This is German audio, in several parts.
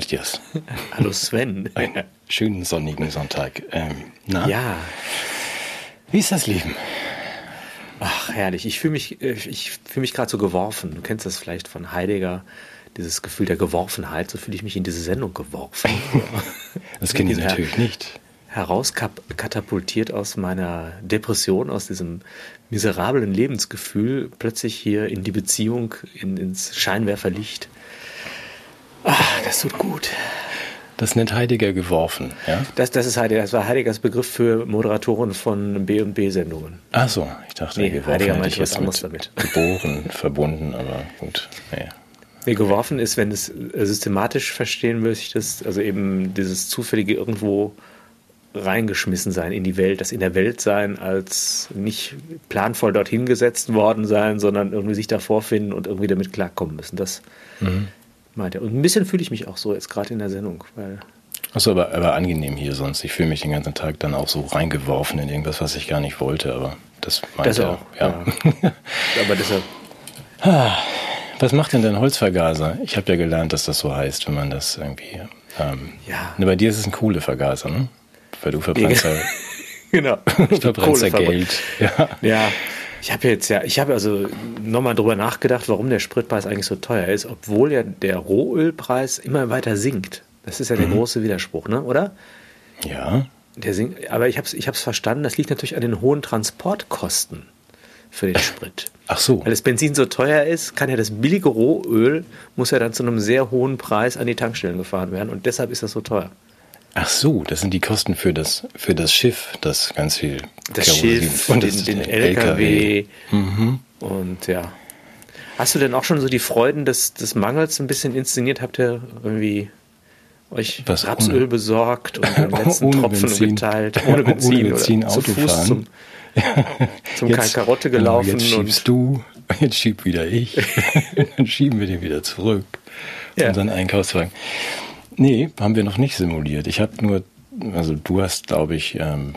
Hallo Matthias. Hallo Sven. Einen schönen sonnigen Sonntag. Ähm, na? Ja. Wie ist das Leben? Ach, herrlich. Ich fühle mich, äh, ich fühle mich gerade so geworfen. Du kennst das vielleicht von Heidegger, dieses Gefühl der Geworfenheit. So fühle ich mich in diese Sendung geworfen. das kenne ich natürlich nicht. Herauskatapultiert aus meiner Depression, aus diesem miserablen Lebensgefühl, plötzlich hier in die Beziehung, in, ins Scheinwerferlicht. Ach, das tut gut. Das nennt Heidegger geworfen, ja? Das, das ist Heidegger, das war Heideggers Begriff für Moderatoren von B&B-Sendungen. Ach so, ich dachte, Nee, geworfen Heidegger meinte ich was jetzt anderes mit damit. geboren, verbunden, aber gut, naja. Nee, geworfen ist, wenn es äh, systematisch verstehen möchtest, also eben dieses zufällige irgendwo reingeschmissen sein in die Welt, das in der Welt sein als nicht planvoll dorthin gesetzt worden sein, sondern irgendwie sich da vorfinden und irgendwie damit klarkommen müssen. Das meint er. Und ein bisschen fühle ich mich auch so jetzt gerade in der Sendung, weil Achso, aber, aber angenehm hier sonst. Ich fühle mich den ganzen Tag dann auch so reingeworfen in irgendwas, was ich gar nicht wollte, aber das meint das er. auch. Ja. Aber deshalb, Was macht denn dein Holzvergaser? Ich habe ja gelernt, dass das so heißt, wenn man das irgendwie. Ähm, Ja. Ne, bei dir ist es ein Kohlevergaser, ne? Weil du verbrennst ja, genau. du verbrennst ja Geld. Ja. Ja, ich habe jetzt ja, ich habe also nochmal drüber nachgedacht, warum der Spritpreis eigentlich so teuer ist, obwohl ja der Rohölpreis immer weiter sinkt. Das ist ja der große Widerspruch, ne? Oder? ja. Der sinkt, aber ich habe es ich hab's verstanden, das liegt natürlich an den hohen Transportkosten für den Sprit. Ach so. Weil das Benzin so teuer ist, kann ja das billige Rohöl, muss ja dann zu einem sehr hohen Preis an die Tankstellen gefahren werden und deshalb ist das so teuer. Ach so, das sind die Kosten für das, für das Schiff, das ganz viel Das Kerosin Schiff, und den, den der LKW. Und ja. Hast du denn auch schon so die Freuden des, des Mangels ein bisschen inszeniert? Habt ihr irgendwie euch Was, Rapsöl ohne- besorgt und den letzten Ohne Tropfen Benzin. geteilt? Ohne Benzin, Ohne Benzin oder zu Auto Fuß fahren. zum, zum Jetzt- Karotte genau, gelaufen Jetzt schiebst du, jetzt schieb wieder ich. dann schieben wir den wieder zurück. Ja. Unseren Einkaufswagen. Nee, haben wir noch nicht simuliert. Ich habe nur, also du hast, glaube ich, ähm,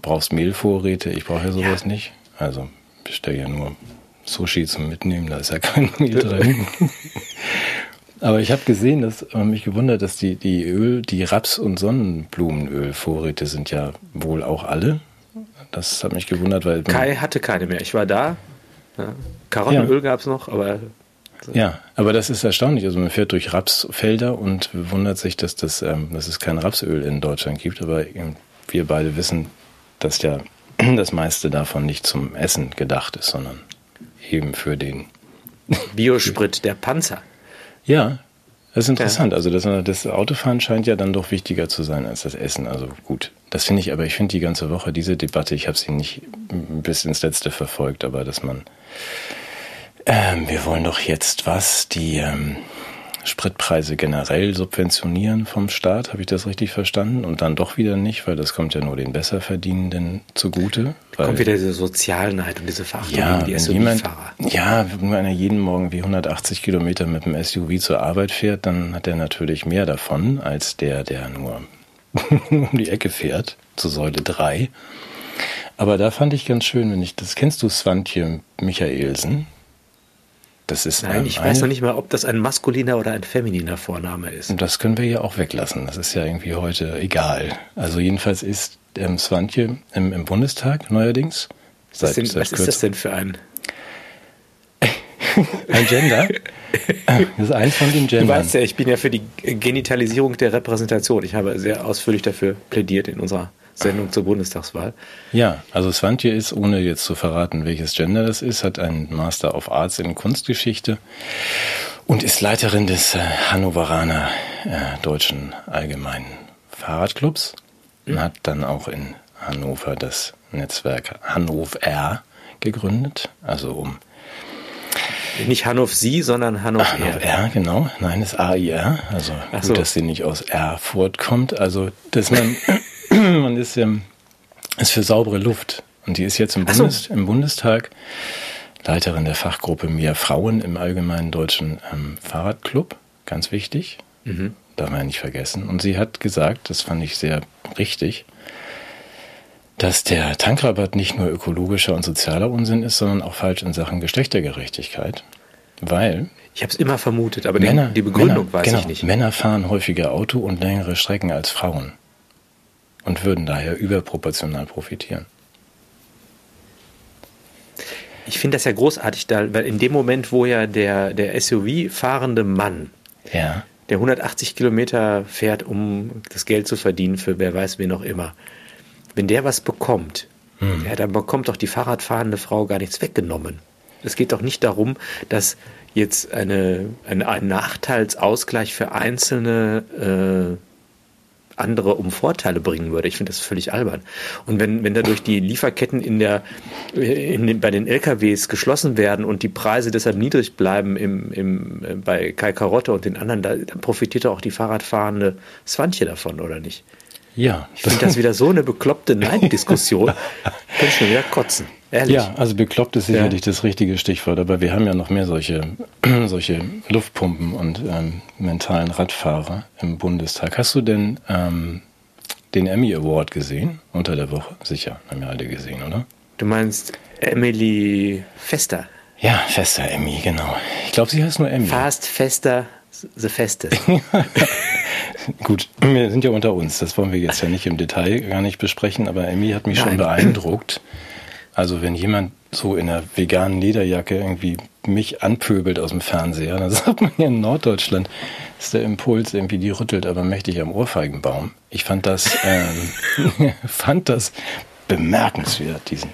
brauchst Mehlvorräte. Ich brauche ja sowas Ja. nicht. Also bestell ja nur Sushi zum Mitnehmen, da ist ja kein Mehl drin. Aber ich habe gesehen, dass äh, mich gewundert, dass die, die Öl, die Raps- und Sonnenblumenölvorräte sind ja wohl auch alle. Das hat mich gewundert, weil Kai hatte keine mehr. Ich war da. Ja. Karottenöl Ja. gab es noch, aber Ja, aber das ist erstaunlich. Also man fährt durch Rapsfelder und wundert sich, dass, das, ähm, dass es kein Rapsöl in Deutschland gibt. Aber wir beide wissen, dass ja das meiste davon nicht zum Essen gedacht ist, sondern eben für den. Biosprit, der Panzer. Ja, das ist interessant. Also das, das Autofahren scheint ja dann doch wichtiger zu sein als das Essen. Also gut, das finde ich, aber ich finde die ganze Woche diese Debatte, ich habe sie nicht bis ins Letzte verfolgt, aber dass man, ähm, wir wollen doch jetzt was, die ähm, Spritpreise generell subventionieren vom Staat, habe ich das richtig verstanden? Und dann doch wieder nicht, weil das kommt ja nur den Besserverdienenden zugute. Weil, Kommt wieder diese Sozialneid und diese Verachtung ja, gegen die SUV-Fahrer. ja, wenn einer jeden Morgen wie 180 Kilometer mit dem SUV zur Arbeit fährt, dann hat er natürlich mehr davon als der, der nur um die Ecke fährt, zur Säule 3. Aber da fand ich ganz schön, wenn ich, das kennst du Svantje Michaelsen? Das ist Nein, ähm, ich weiß noch nicht mal, ob das ein maskuliner oder ein femininer Vorname ist. Und das können wir ja auch weglassen. Das ist ja irgendwie heute egal. Also jedenfalls ist ähm, Svantje im, im Bundestag neuerdings. Was, ist, denn, was ist das denn für ein? Ein Gender? Das ist eins von den Du Gendern. weißt ja, ich bin ja für die Genitalisierung der Repräsentation. Ich habe sehr ausführlich dafür plädiert in unserer Sendung zur Bundestagswahl. Ja, also Svantje ist, ohne jetzt zu verraten, welches Gender das ist, hat einen Master of Arts in Kunstgeschichte und ist Leiterin des äh, Hannoveraner äh, Deutschen Allgemeinen Fahrradclubs und hat dann auch in Hannover das Netzwerk Hannover gegründet, also um Nicht Hannover Sie, sondern Hannover Hannover er. R, genau. Nein, das AIR. Also Ach gut, so. dass sie nicht aus Erfurt kommt. Also, dass man, man ist, ähm, ist für saubere Luft. Und die ist jetzt im, Ach so. Bundes, im Bundestag Leiterin der Fachgruppe Mehr Frauen im Allgemeinen Deutschen ähm, Fahrradclub. Ganz wichtig. Mhm. Darf man ja nicht vergessen. Und sie hat gesagt, das fand ich sehr richtig, dass der Tankrabatt nicht nur ökologischer und sozialer Unsinn ist, sondern auch falsch in Sachen Geschlechtergerechtigkeit. Weil Ich habe es immer vermutet, aber Männer, die Begründung Männer, weiß genau, ich nicht. Männer fahren häufiger Auto und längere Strecken als Frauen und würden daher überproportional profitieren. Ich finde das ja großartig, da, weil in dem Moment, wo ja der, der SUV-fahrende Mann, ja. der 180 Kilometer fährt, um das Geld zu verdienen für wer weiß wen auch immer, wenn der was bekommt, hm. ja, dann bekommt doch die Fahrradfahrende Frau gar nichts weggenommen. Es geht doch nicht darum, dass jetzt eine, eine, ein Nachteilsausgleich für einzelne äh, andere um Vorteile bringen würde. Ich finde das völlig albern. Und wenn, wenn dadurch die Lieferketten in der, in den, bei den LKWs geschlossen werden und die Preise deshalb niedrig bleiben im, im, bei Kai Karotte und den anderen, da, dann profitiert auch die Fahrradfahrende Swantje davon, oder nicht? Ja. Ich finde das wieder so eine bekloppte Neiddiskussion. Kann ich schon wieder kotzen. Ehrlich. Ja, also bekloppt ist sicherlich ja. das richtige Stichwort, aber wir haben ja noch mehr solche, solche Luftpumpen und ähm, mentalen Radfahrer im Bundestag. Hast du denn ähm, den Emmy Award gesehen unter der Woche? Sicher, haben wir alle gesehen, oder? Du meinst Emily Fester? Ja, Fester Emmy, genau. Ich glaube, sie heißt nur Emmy. Fast Fester The Festest. Gut, wir sind ja unter uns. Das wollen wir jetzt ja nicht im Detail gar nicht besprechen, aber Emmy hat mich Nein. schon beeindruckt. Also wenn jemand so in einer veganen Lederjacke irgendwie mich anpöbelt aus dem Fernseher, dann sagt man hier in Norddeutschland, ist der Impuls irgendwie, die rüttelt aber mächtig am Ohrfeigenbaum. Ich fand das, ähm, fand das bemerkenswert, diesen.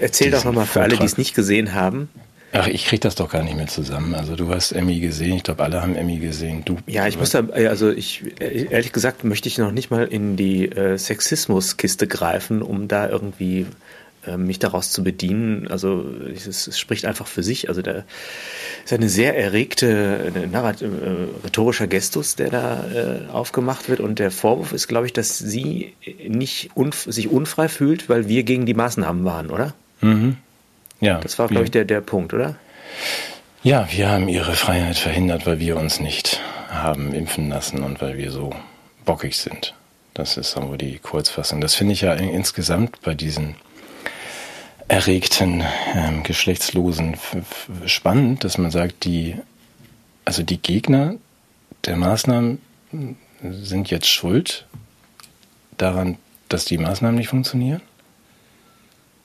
Erzähl diesen doch nochmal für alle, die es nicht gesehen haben, Ach, ich krieg das doch gar nicht mehr zusammen. Also du hast Emmy gesehen, ich glaube, alle haben Emmy gesehen. Du, ja, ich muss da, also ich, ehrlich gesagt, möchte ich noch nicht mal in die äh, Sexismuskiste greifen, um da irgendwie äh, mich daraus zu bedienen. Also es, es, spricht einfach für sich. Also da ist eine sehr erregte, äh, rhetorischer Gestus, der da äh, aufgemacht wird. Und der Vorwurf ist, glaube ich, dass sie nicht unf sich unfrei fühlt, weil wir gegen die Maßnahmen waren, oder? Mhm. Ja. Das war, glaube ich, der, der Punkt, oder? Ja, wir haben ihre Freiheit verhindert, weil wir uns nicht haben impfen lassen und weil wir so bockig sind. Das ist so die Kurzfassung. Das finde ich ja insgesamt bei diesen erregten, ähm, geschlechtslosen spannend, dass man sagt, die, also die Gegner der Maßnahmen sind jetzt schuld daran, dass die Maßnahmen nicht funktionieren?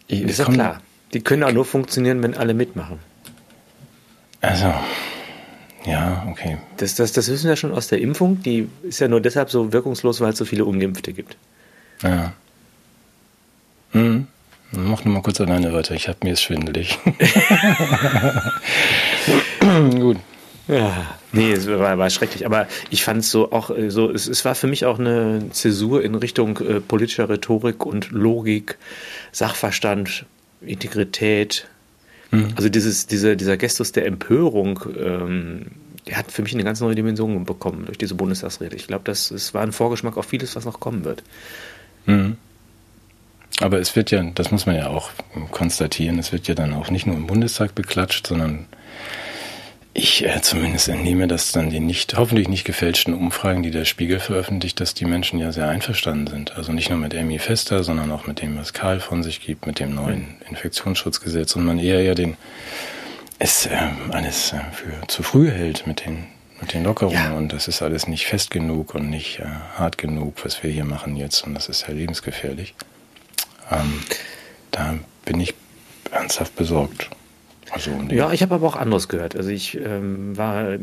Ich, ist ja klar. Die können auch nur funktionieren, wenn alle mitmachen. Also, ja, okay. Das, das, das wissen wir schon aus der Impfung. Die ist ja nur deshalb so wirkungslos, weil es so viele Ungeimpfte gibt. Ja. Hm. Mach nur mal kurz alleine weiter. Ich habe mir es schwindelig. Gut. Ja, nee, es war, war schrecklich. Aber ich fand es so auch äh, so, es, es war für mich auch eine Zäsur in Richtung äh, politischer Rhetorik und Logik, Sachverstand, Integrität. Mhm. Also dieses, dieser, dieser Gestus der Empörung, ähm, der hat für mich eine ganz neue Dimension bekommen durch diese Bundestagsrede. Ich glaube, das, das war ein Vorgeschmack auf vieles, was noch kommen wird. Mhm. Aber es wird ja, das muss man ja auch konstatieren, es wird ja dann auch nicht nur im Bundestag beklatscht, sondern ich äh, zumindest entnehme das dann den nicht, hoffentlich nicht gefälschten Umfragen, die der Spiegel veröffentlicht, dass die Menschen ja sehr einverstanden sind. Also nicht nur mit Amy Fester, sondern auch mit dem, was Karl von sich gibt, mit dem neuen Infektionsschutzgesetz und man eher ja den, es äh, alles äh, für zu früh hält mit den, mit den Lockerungen ja. und das ist alles nicht fest genug und nicht äh, hart genug, was wir hier machen jetzt und das ist ja lebensgefährlich. Ähm, da bin ich ernsthaft besorgt. Also ja, ich habe aber auch anderes gehört. Also ich ähm, war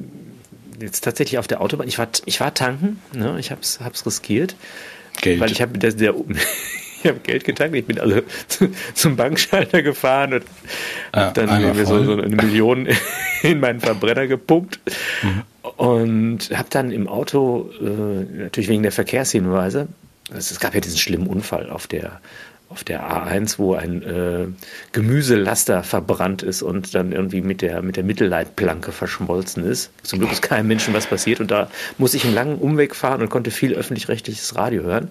jetzt tatsächlich auf der Autobahn. Ich war, ich war tanken, ne? ich habe es riskiert. Geld. Weil ich habe der, der ich habe Geld getankt. Ich bin also zum Bankschalter gefahren und ah, dann mir so, so, eine Million in meinen Verbrenner gepumpt. Mhm. Und habe dann im Auto, äh, natürlich wegen der Verkehrshinweise, es gab ja diesen schlimmen Unfall auf der auf der A1, wo ein äh, Gemüselaster verbrannt ist und dann irgendwie mit der, mit der Mittelleitplanke verschmolzen ist. Zum Glück ist keinem Menschen was passiert und da muss ich einen langen Umweg fahren und konnte viel öffentlich-rechtliches Radio hören.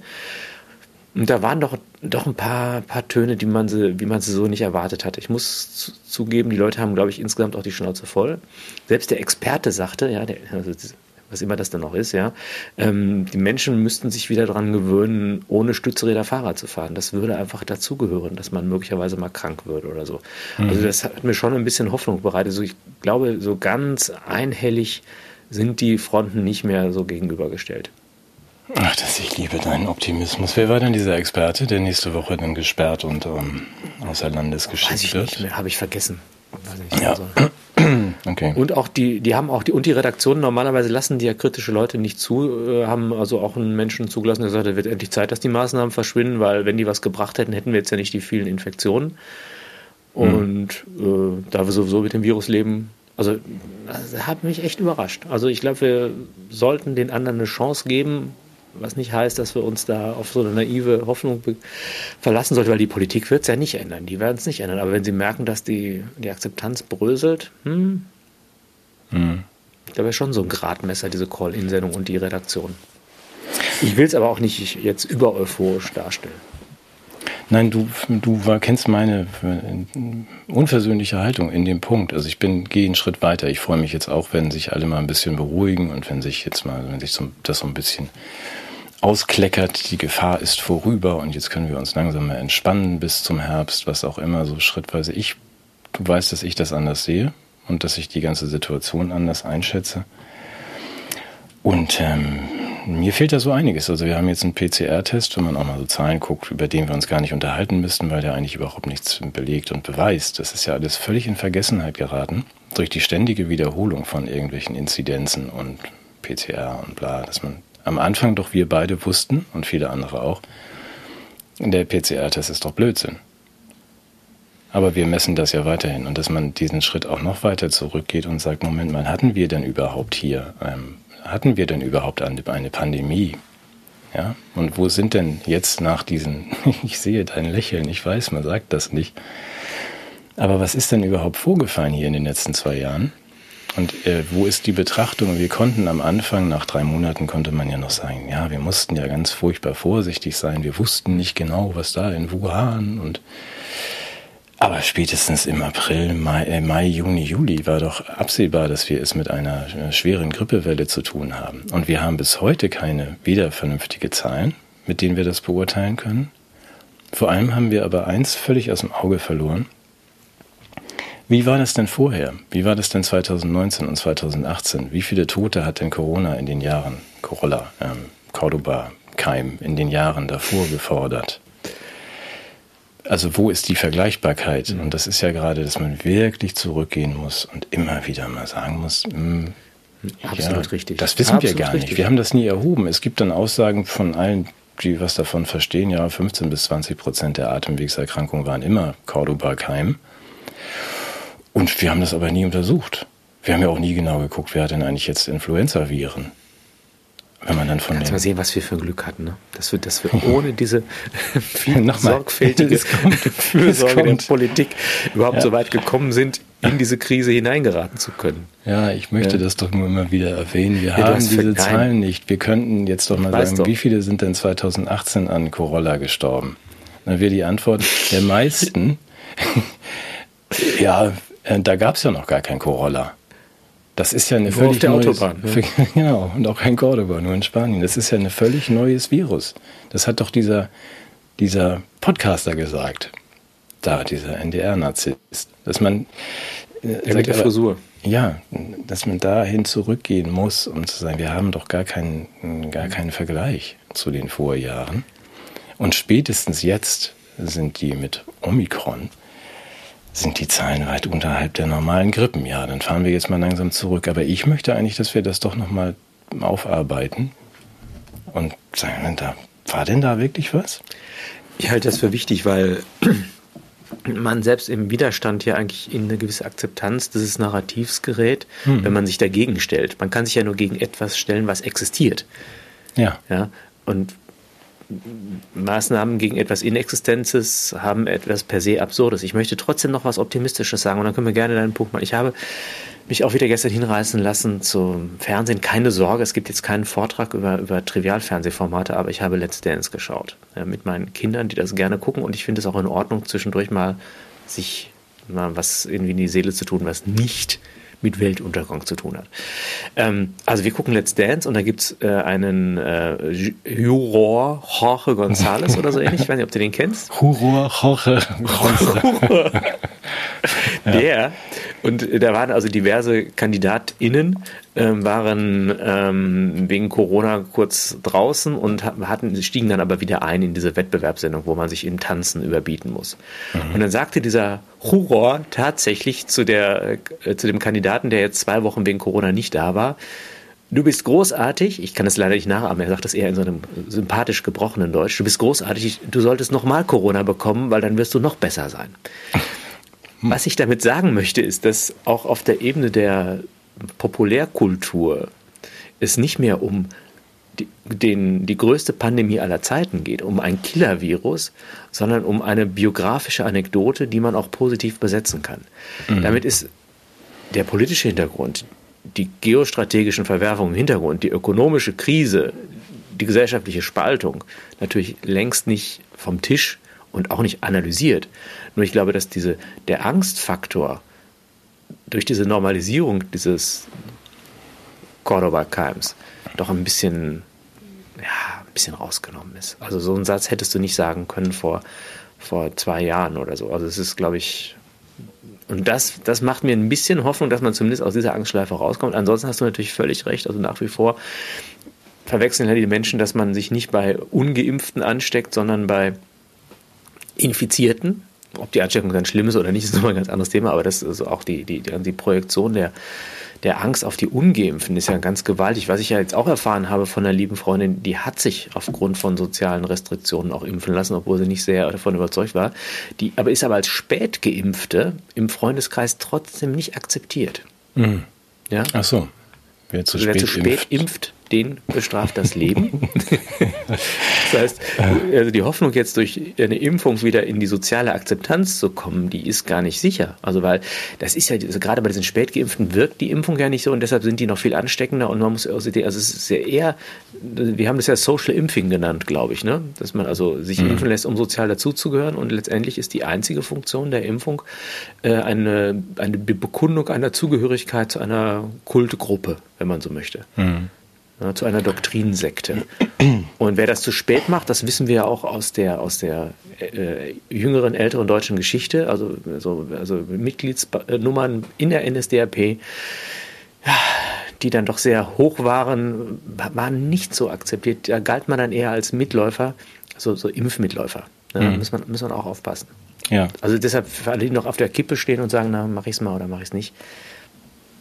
Und da waren doch, doch ein paar, paar Töne, die man sie, wie man sie so nicht erwartet hat. Ich muss zugeben, die Leute haben, glaube ich, insgesamt auch die Schnauze voll. Selbst der Experte sagte, ja, der, also was immer das dann noch ist, ja. Ähm, die Menschen müssten sich wieder daran gewöhnen, ohne Stützräder Fahrrad zu fahren. Das würde einfach dazugehören, dass man möglicherweise mal krank wird oder so. Mhm. Also das hat mir schon ein bisschen Hoffnung bereitet. Also ich glaube, so ganz einhellig sind die Fronten nicht mehr so gegenübergestellt. Ach, das, ich liebe deinen Optimismus. Wer war denn dieser Experte, der nächste Woche dann gesperrt und ähm, außer Landes geschickt Weiß ich wird? Nicht habe ich vergessen. Ich ja. Also. okay. Und auch die, die haben auch die und die Redaktionen normalerweise lassen die ja kritische Leute nicht zu, äh, haben also auch einen Menschen zugelassen, der gesagt, es wird endlich Zeit, dass die Maßnahmen verschwinden, weil wenn die was gebracht hätten, hätten wir jetzt ja nicht die vielen Infektionen. Hm. Und hm. äh, da wir sowieso mit dem Virus leben, also das hat mich echt überrascht. Also ich glaube, wir sollten den anderen eine Chance geben, was nicht heißt, dass wir uns da auf so eine naive Hoffnung verlassen sollten, weil die Politik wird es ja nicht ändern. Die werden es nicht ändern. Aber wenn sie merken, dass die, die Akzeptanz bröselt, hm, hm. ich glaube, schon so ein Gradmesser, diese Call-In-Sendung und die Redaktion. Ich will es aber auch nicht jetzt über euphorisch darstellen. Nein, du, du kennst meine unversöhnliche Haltung in dem Punkt. Also ich bin, gehe einen Schritt weiter. Ich freue mich jetzt auch, wenn sich alle mal ein bisschen beruhigen und wenn sich jetzt mal, wenn sich so, das so ein bisschen auskleckert, die Gefahr ist vorüber und jetzt können wir uns langsam mal entspannen bis zum Herbst, was auch immer, so schrittweise. Ich, du weißt, dass ich das anders sehe und dass ich die ganze Situation anders einschätze. Und ähm, mir fehlt da so einiges. Also wir haben jetzt einen PCR-Test, wenn man auch mal so Zahlen guckt, über den wir uns gar nicht unterhalten müssten, weil der eigentlich überhaupt nichts belegt und beweist. Das ist ja alles völlig in Vergessenheit geraten durch die ständige Wiederholung von irgendwelchen Inzidenzen und PCR und bla, dass man am Anfang doch wir beide wussten und viele andere auch, der PCR-Test ist doch Blödsinn. Aber wir messen das ja weiterhin und dass man diesen Schritt auch noch weiter zurückgeht und sagt, Moment mal, hatten wir denn überhaupt hier ähm, hatten wir denn überhaupt eine, Pandemie? Ja, und wo sind denn jetzt nach diesen, ich sehe dein Lächeln, ich weiß, man sagt das nicht, aber was ist denn überhaupt vorgefallen hier in den letzten zwei Jahren? Und äh, wo ist die Betrachtung? Wir konnten am Anfang, nach drei Monaten, konnte man ja noch sagen, ja, wir mussten ja ganz furchtbar vorsichtig sein. Wir wussten nicht genau, was da in Wuhan und aber spätestens im April, Mai, äh, Mai, Juni, Juli war doch absehbar, dass wir es mit einer äh, schweren Grippewelle zu tun haben. Und wir haben bis heute keine weder vernünftige Zahlen, mit denen wir das beurteilen können. Vor allem haben wir aber eins völlig aus dem Auge verloren. Wie war das denn vorher? Wie war das denn 2019 und 2018? Wie viele Tote hat denn Corona in den Jahren, Corolla, ähm, Cordoba, Keim, in den Jahren davor gefordert? also wo ist die Vergleichbarkeit? Mhm. Und das ist ja gerade, dass man wirklich zurückgehen muss und immer wieder mal sagen muss, mh, hm, Absolut ja, richtig. Das wissen Absolut wir gar richtig. nicht. Wir haben das nie erhoben. Es gibt dann Aussagen von allen, die was davon verstehen, ja, 15 bis 20 Prozent der Atemwegserkrankungen waren immer Cordoba-Keim. Und wir haben das aber nie untersucht. Wir haben ja auch nie genau geguckt, wer hat denn eigentlich jetzt Influenza-Viren. Wenn man dann von Kannst mal sehen, was wir für ein Glück hatten, ne? dass, wir, dass wir ohne diese viel sorgfältige Fürsorge der Politik überhaupt ja. so weit gekommen sind, in diese Krise hineingeraten zu können. Ja, ich möchte ja. das doch nur immer wieder erwähnen. Wir ja, haben diese Zahlen nicht. Wir könnten jetzt doch mal sagen, doch. wie viele sind denn 2018 an Corolla gestorben? Dann wäre die Antwort der meisten. ja, da gab es ja noch gar kein Corolla. Das ist ja eine nur völlig auf der neues, Autobahn. Ne? Genau, und auch kein Cordoba, nur in Spanien. Das ist ja ein völlig neues Virus. Das hat doch dieser, dieser Podcaster gesagt. Da, dieser NDR-Narzisst. Dass man. Äh, mit der Frisur. Ja, dass man dahin zurückgehen muss, um zu sagen, wir haben doch gar keinen, gar keinen Vergleich zu den Vorjahren. Und spätestens jetzt sind die mit Omikron sind die Zahlen weit unterhalb der normalen Grippen. Ja, dann fahren wir jetzt mal langsam zurück. Aber ich möchte eigentlich, dass wir das doch nochmal aufarbeiten und sagen, da, war denn da wirklich was? Ich halte das für wichtig, weil man selbst im Widerstand ja eigentlich in eine gewisse Akzeptanz dieses Narrativs gerät, hm. wenn man sich dagegen stellt. Man kann sich ja nur gegen etwas stellen, was existiert. Ja. ja? Und Maßnahmen gegen etwas Inexistenzes haben etwas per se Absurdes. Ich möchte trotzdem noch was Optimistisches sagen und dann können wir gerne deinen Punkt machen. Ich habe mich auch wieder gestern hinreißen lassen zum Fernsehen. Keine Sorge, es gibt jetzt keinen Vortrag über, über Trivialfernsehformate, aber ich habe Let's Dance geschaut. Ja, mit meinen Kindern, die das gerne gucken und ich finde es auch in Ordnung, zwischendurch mal sich mal was irgendwie in die Seele zu tun, was nicht mit Weltuntergang zu tun hat. Ähm, also wir gucken Let's Dance und da gibt es äh, einen äh, Juror Jorge González oder so ähnlich. Ich weiß nicht, ob du den kennst. Juror Jorge González. Der, und da waren also diverse KandidatInnen, ähm, waren ähm, wegen Corona kurz draußen und hatten, stiegen dann aber wieder ein in diese Wettbewerbssendung, wo man sich im Tanzen überbieten muss. Mhm. Und dann sagte dieser Juror tatsächlich zu, der, äh, zu dem Kandidaten, der jetzt zwei Wochen wegen Corona nicht da war, Du bist großartig, ich kann das leider nicht nachahmen, er sagt das eher in so einem sympathisch gebrochenen Deutsch. Du bist großartig, du solltest nochmal Corona bekommen, weil dann wirst du noch besser sein. Was ich damit sagen möchte, ist, dass auch auf der Ebene der Populärkultur es nicht mehr um die, den, die größte Pandemie aller Zeiten geht, um ein Killer-Virus, sondern um eine biografische Anekdote, die man auch positiv besetzen kann. Mhm. Damit ist der politische Hintergrund, die geostrategischen Verwerfungen im Hintergrund, die ökonomische Krise, die gesellschaftliche Spaltung natürlich längst nicht vom Tisch und auch nicht analysiert. Nur ich glaube, dass diese, der Angstfaktor durch diese Normalisierung dieses Cordoba-Keims doch ein bisschen, ja, ein bisschen rausgenommen ist. Also so einen Satz hättest du nicht sagen können vor, vor zwei Jahren oder so. Also es ist, glaube ich, und das, das macht mir ein bisschen Hoffnung, dass man zumindest aus dieser Angstschleife rauskommt. Ansonsten hast du natürlich völlig recht. Also nach wie vor verwechseln ja die Menschen, dass man sich nicht bei Ungeimpften ansteckt, sondern bei Infizierten. Ob die Ansteckung dann schlimm ist oder nicht, ist nochmal ein ganz anderes Thema, aber das ist auch die, die, die Projektion der, der Angst auf die Ungeimpften ist ja ganz gewaltig. Was ich ja jetzt auch erfahren habe von einer lieben Freundin, die hat sich aufgrund von sozialen Restriktionen auch impfen lassen, obwohl sie nicht sehr davon überzeugt war. Die aber ist aber als Spätgeimpfte im Freundeskreis trotzdem nicht akzeptiert. Mhm. Ja? Ach so. Wer zu, also spät, wer zu spät impft. impft den bestraft das Leben. das heißt, also die Hoffnung jetzt durch eine Impfung wieder in die soziale Akzeptanz zu kommen, die ist gar nicht sicher. Also weil das ist ja, also gerade bei diesen Spätgeimpften wirkt die Impfung ja nicht so und deshalb sind die noch viel ansteckender und man muss also es ist ja eher, wir haben das ja Social Impfing genannt, glaube ich, ne? dass man also sich mhm. impfen lässt, um sozial dazuzugehören und letztendlich ist die einzige Funktion der Impfung äh, eine, eine Bekundung einer Zugehörigkeit zu einer Kultgruppe, wenn man so möchte. Mhm ja, zu einer Doktrinensekte. Und wer das zu spät macht, das wissen wir ja auch aus der, aus der äh, jüngeren, älteren deutschen Geschichte, also, also, also Mitgliedsnummern in der NSDAP, ja, die dann doch sehr hoch waren, waren nicht so akzeptiert. Da galt man dann eher als Mitläufer, so, so Impfmitläufer. Da mhm. muss, man, muss man auch aufpassen. Ja. Also deshalb für alle, die noch auf der Kippe stehen und sagen, na, mach ich es mal oder mach ich es nicht,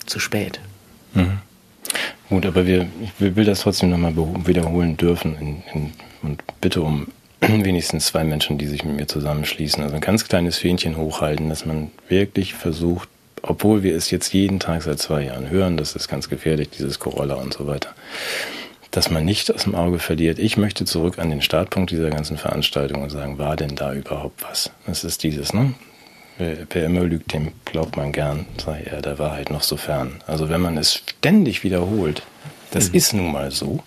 zu spät. Mhm. Gut, aber wir, ich will das trotzdem nochmal wiederholen dürfen in, in, und bitte um wenigstens zwei Menschen, die sich mit mir zusammenschließen. Also ein ganz kleines Fähnchen hochhalten, dass man wirklich versucht, obwohl wir es jetzt jeden Tag seit zwei Jahren hören, das ist ganz gefährlich, dieses Corolla und so weiter, dass man nicht aus dem Auge verliert. Ich möchte zurück an den Startpunkt dieser ganzen Veranstaltung und sagen, war denn da überhaupt was? Das ist dieses, ne? Wer, immer lügt, dem glaubt man gern, sei er der Wahrheit noch so fern. Also wenn man es ständig wiederholt, das mhm. ist nun mal so.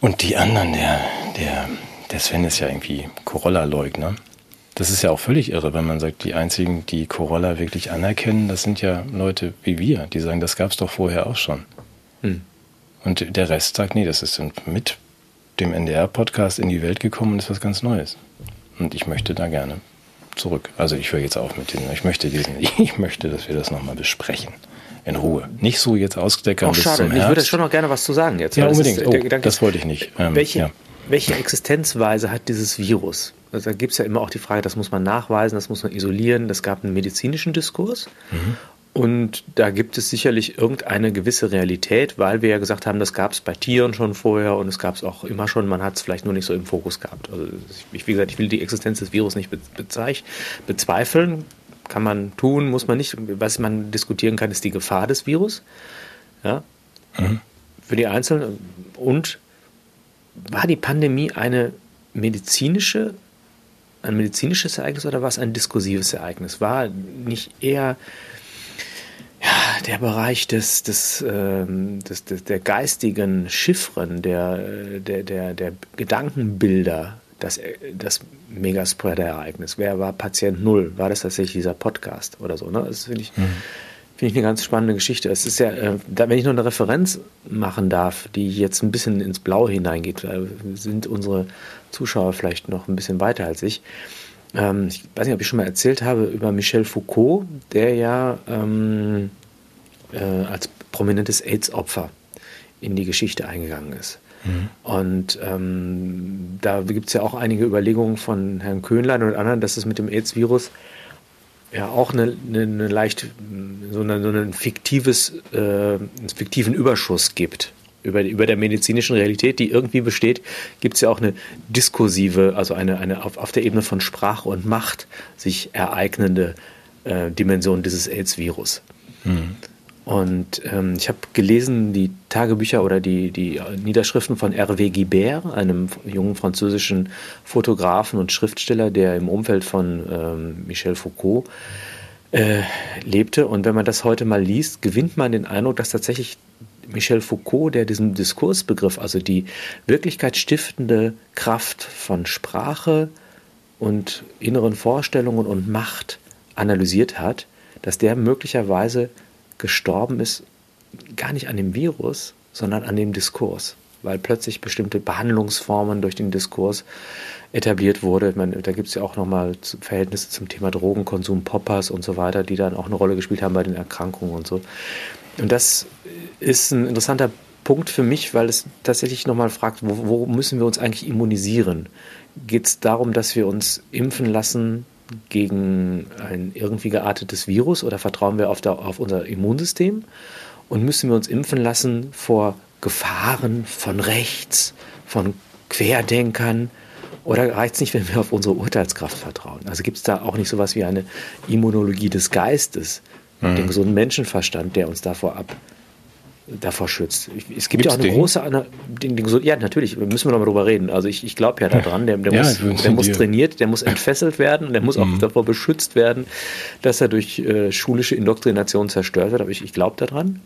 Und die anderen, der, der, der Sven ist ja irgendwie Corolla-Leugner. Das ist ja auch völlig irre, wenn man sagt, die einzigen, die Corolla wirklich anerkennen, das sind ja Leute wie wir, die sagen, das gab es doch vorher auch schon. Mhm. Und der Rest sagt, nee, das ist mit dem NDR-Podcast in die Welt gekommen und ist was ganz Neues. Und ich möchte da gerne zurück. Also ich höre jetzt auf mit dem, ich möchte diesen, ich möchte, dass wir das nochmal besprechen. In Ruhe. Nicht so jetzt ausdeckern bis schade. zum Herbst. Ich würde schon noch gerne was zu sagen jetzt. Ja, unbedingt. Ist, oh, das wollte ich nicht. Ähm, welche, ja. welche Existenzweise hat dieses Virus? Also da gibt es ja immer auch die Frage, das muss man nachweisen, das muss man isolieren. Das gab einen medizinischen Diskurs. Mhm. Und da gibt es sicherlich irgendeine gewisse Realität, weil wir ja gesagt haben, das gab es bei Tieren schon vorher und es gab es auch immer schon, man hat es vielleicht nur nicht so im Fokus gehabt. Also ich, wie gesagt, ich will die Existenz des Virus nicht bezweifeln, kann man tun, muss man nicht. Was man diskutieren kann, ist die Gefahr des Virus. Ja? Mhm. Für die Einzelnen. Und war die Pandemie eine medizinische, ein medizinisches Ereignis oder war es ein diskursives Ereignis? War nicht eher der Bereich des, des, ähm, des, des, der geistigen Chiffren, der, der, der, der Gedankenbilder, das, das Megaspreader-Ereignis. Wer war Patient Null? War das tatsächlich dieser Podcast oder so? Ne? Das finde ich. Mhm. Finde ich eine ganz spannende Geschichte. Es ist ja, äh, da, wenn ich noch eine Referenz machen darf, die jetzt ein bisschen ins Blaue hineingeht, äh, sind unsere Zuschauer vielleicht noch ein bisschen weiter als ich. Ähm, ich weiß nicht, ob ich schon mal erzählt habe über Michel Foucault, der ja ähm, äh, als prominentes AIDS-Opfer in die Geschichte eingegangen ist. Mhm. Und ähm, da gibt es ja auch einige Überlegungen von Herrn Köhnlein und anderen, dass es mit dem AIDS-Virus ja auch eine, eine, eine leicht so, eine, so einen fiktives, äh, einen fiktiven Überschuss gibt. Über, über der medizinischen Realität, die irgendwie besteht, gibt es ja auch eine diskursive, also eine, eine auf, auf der Ebene von Sprache und Macht sich ereignende äh, Dimension dieses AIDS-Virus. Mhm. Und ähm, ich habe gelesen die Tagebücher oder die, die Niederschriften von Hervé Guibert, einem jungen französischen Fotografen und Schriftsteller, der im Umfeld von ähm, Michel Foucault äh, lebte. Und wenn man das heute mal liest, gewinnt man den Eindruck, dass tatsächlich Michel Foucault, der diesen Diskursbegriff, also die wirklichkeitsstiftende Kraft von Sprache und inneren Vorstellungen und Macht analysiert hat, dass der möglicherweise gestorben ist, gar nicht an dem Virus, sondern an dem Diskurs, weil plötzlich bestimmte Behandlungsformen durch den Diskurs etabliert wurde. Meine, da gibt es ja auch nochmal Verhältnisse zum Thema Drogenkonsum, Poppers und so weiter, die dann auch eine Rolle gespielt haben bei den Erkrankungen und so. Und das ist ein interessanter Punkt für mich, weil es tatsächlich nochmal fragt, wo, wo müssen wir uns eigentlich immunisieren? Geht es darum, dass wir uns impfen lassen gegen ein irgendwie geartetes Virus oder vertrauen wir auf, der, auf unser Immunsystem und müssen wir uns impfen lassen vor Gefahren von rechts, von Querdenkern oder reicht es nicht, wenn wir auf unsere Urteilskraft vertrauen? Also gibt es da auch nicht sowas wie eine Immunologie des Geistes, mhm. den gesunden Menschenverstand, der uns davor ab davor schützt. Es gibt Gibt's ja auch eine den? große, den, den, ja natürlich, müssen wir noch mal drüber reden. Also ich, ich glaube ja daran, der, der ja, muss, der muss trainiert, der muss entfesselt werden und der muss auch mhm. davor beschützt werden, dass er durch äh, schulische Indoktrination zerstört wird. Aber ich, ich glaube daran.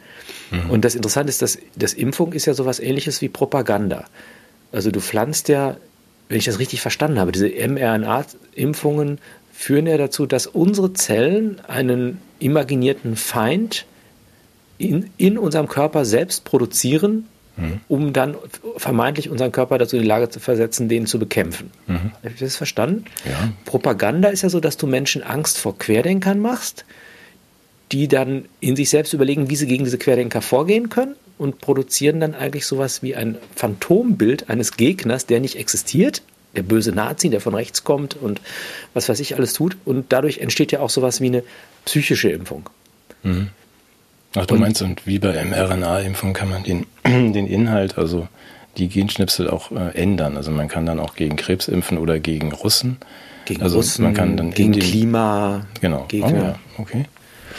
Mhm. Und das Interessante ist, dass das Impfung ist ja sowas ähnliches wie Propaganda. Also du pflanzt ja, wenn ich das richtig verstanden habe, diese mRNA-Impfungen führen ja dazu, dass unsere Zellen einen imaginierten Feind in, in unserem Körper selbst produzieren, mhm. um dann vermeintlich unseren Körper dazu in die Lage zu versetzen, den zu bekämpfen. Mhm. Habe ich das verstanden? Ja. Propaganda ist ja so, dass du Menschen Angst vor Querdenkern machst, die dann in sich selbst überlegen, wie sie gegen diese Querdenker vorgehen können und produzieren dann eigentlich sowas wie ein Phantombild eines Gegners, der nicht existiert, der böse Nazi, der von rechts kommt und was weiß ich alles tut. Und dadurch entsteht ja auch sowas wie eine psychische Impfung. Mhm. Ach, du und, meinst, und wie bei mRNA-Impfung kann man den, den Inhalt, also die Genschnipsel auch äh, ändern. Also man kann dann auch gegen Krebs impfen oder gegen Russen. Gegen also Russen, man kann dann gegen Klima. Genau. Oh, ja. Okay.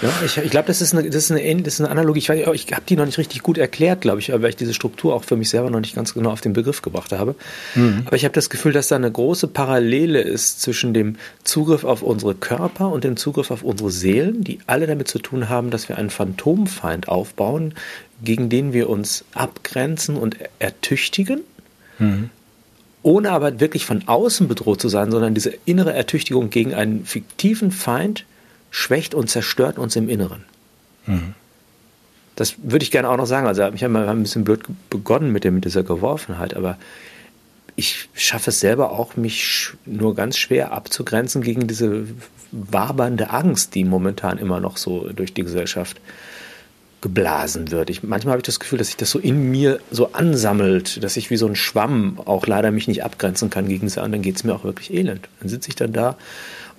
Ja, ich, ich glaube, das ist eine, das ist eine, das ist eine Analogie. Ich, ich habe die noch nicht richtig gut erklärt, glaube ich, weil ich diese Struktur auch für mich selber noch nicht ganz genau auf den Begriff gebracht habe. Mhm. Aber ich habe das Gefühl, dass da eine große Parallele ist zwischen dem Zugriff auf unsere Körper und dem Zugriff auf unsere Seelen, die alle damit zu tun haben, dass wir einen Phantomfeind aufbauen, gegen den wir uns abgrenzen und ertüchtigen. Mhm ohne aber wirklich von außen bedroht zu sein, sondern diese innere Ertüchtigung gegen einen fiktiven Feind schwächt und zerstört uns im Inneren. Mhm. Das würde ich gerne auch noch sagen. Also ich habe mal ein bisschen blöd begonnen mit, dem, mit dieser Geworfenheit, aber ich schaffe es selber auch, mich nur ganz schwer abzugrenzen gegen diese wabernde Angst, die momentan immer noch so durch die Gesellschaft geblasen wird. Ich, manchmal habe ich das Gefühl, dass sich das so in mir so ansammelt, dass ich wie so ein Schwamm auch leider mich nicht abgrenzen kann gegen sie an, dann geht es mir auch wirklich elend. Dann sitze ich dann da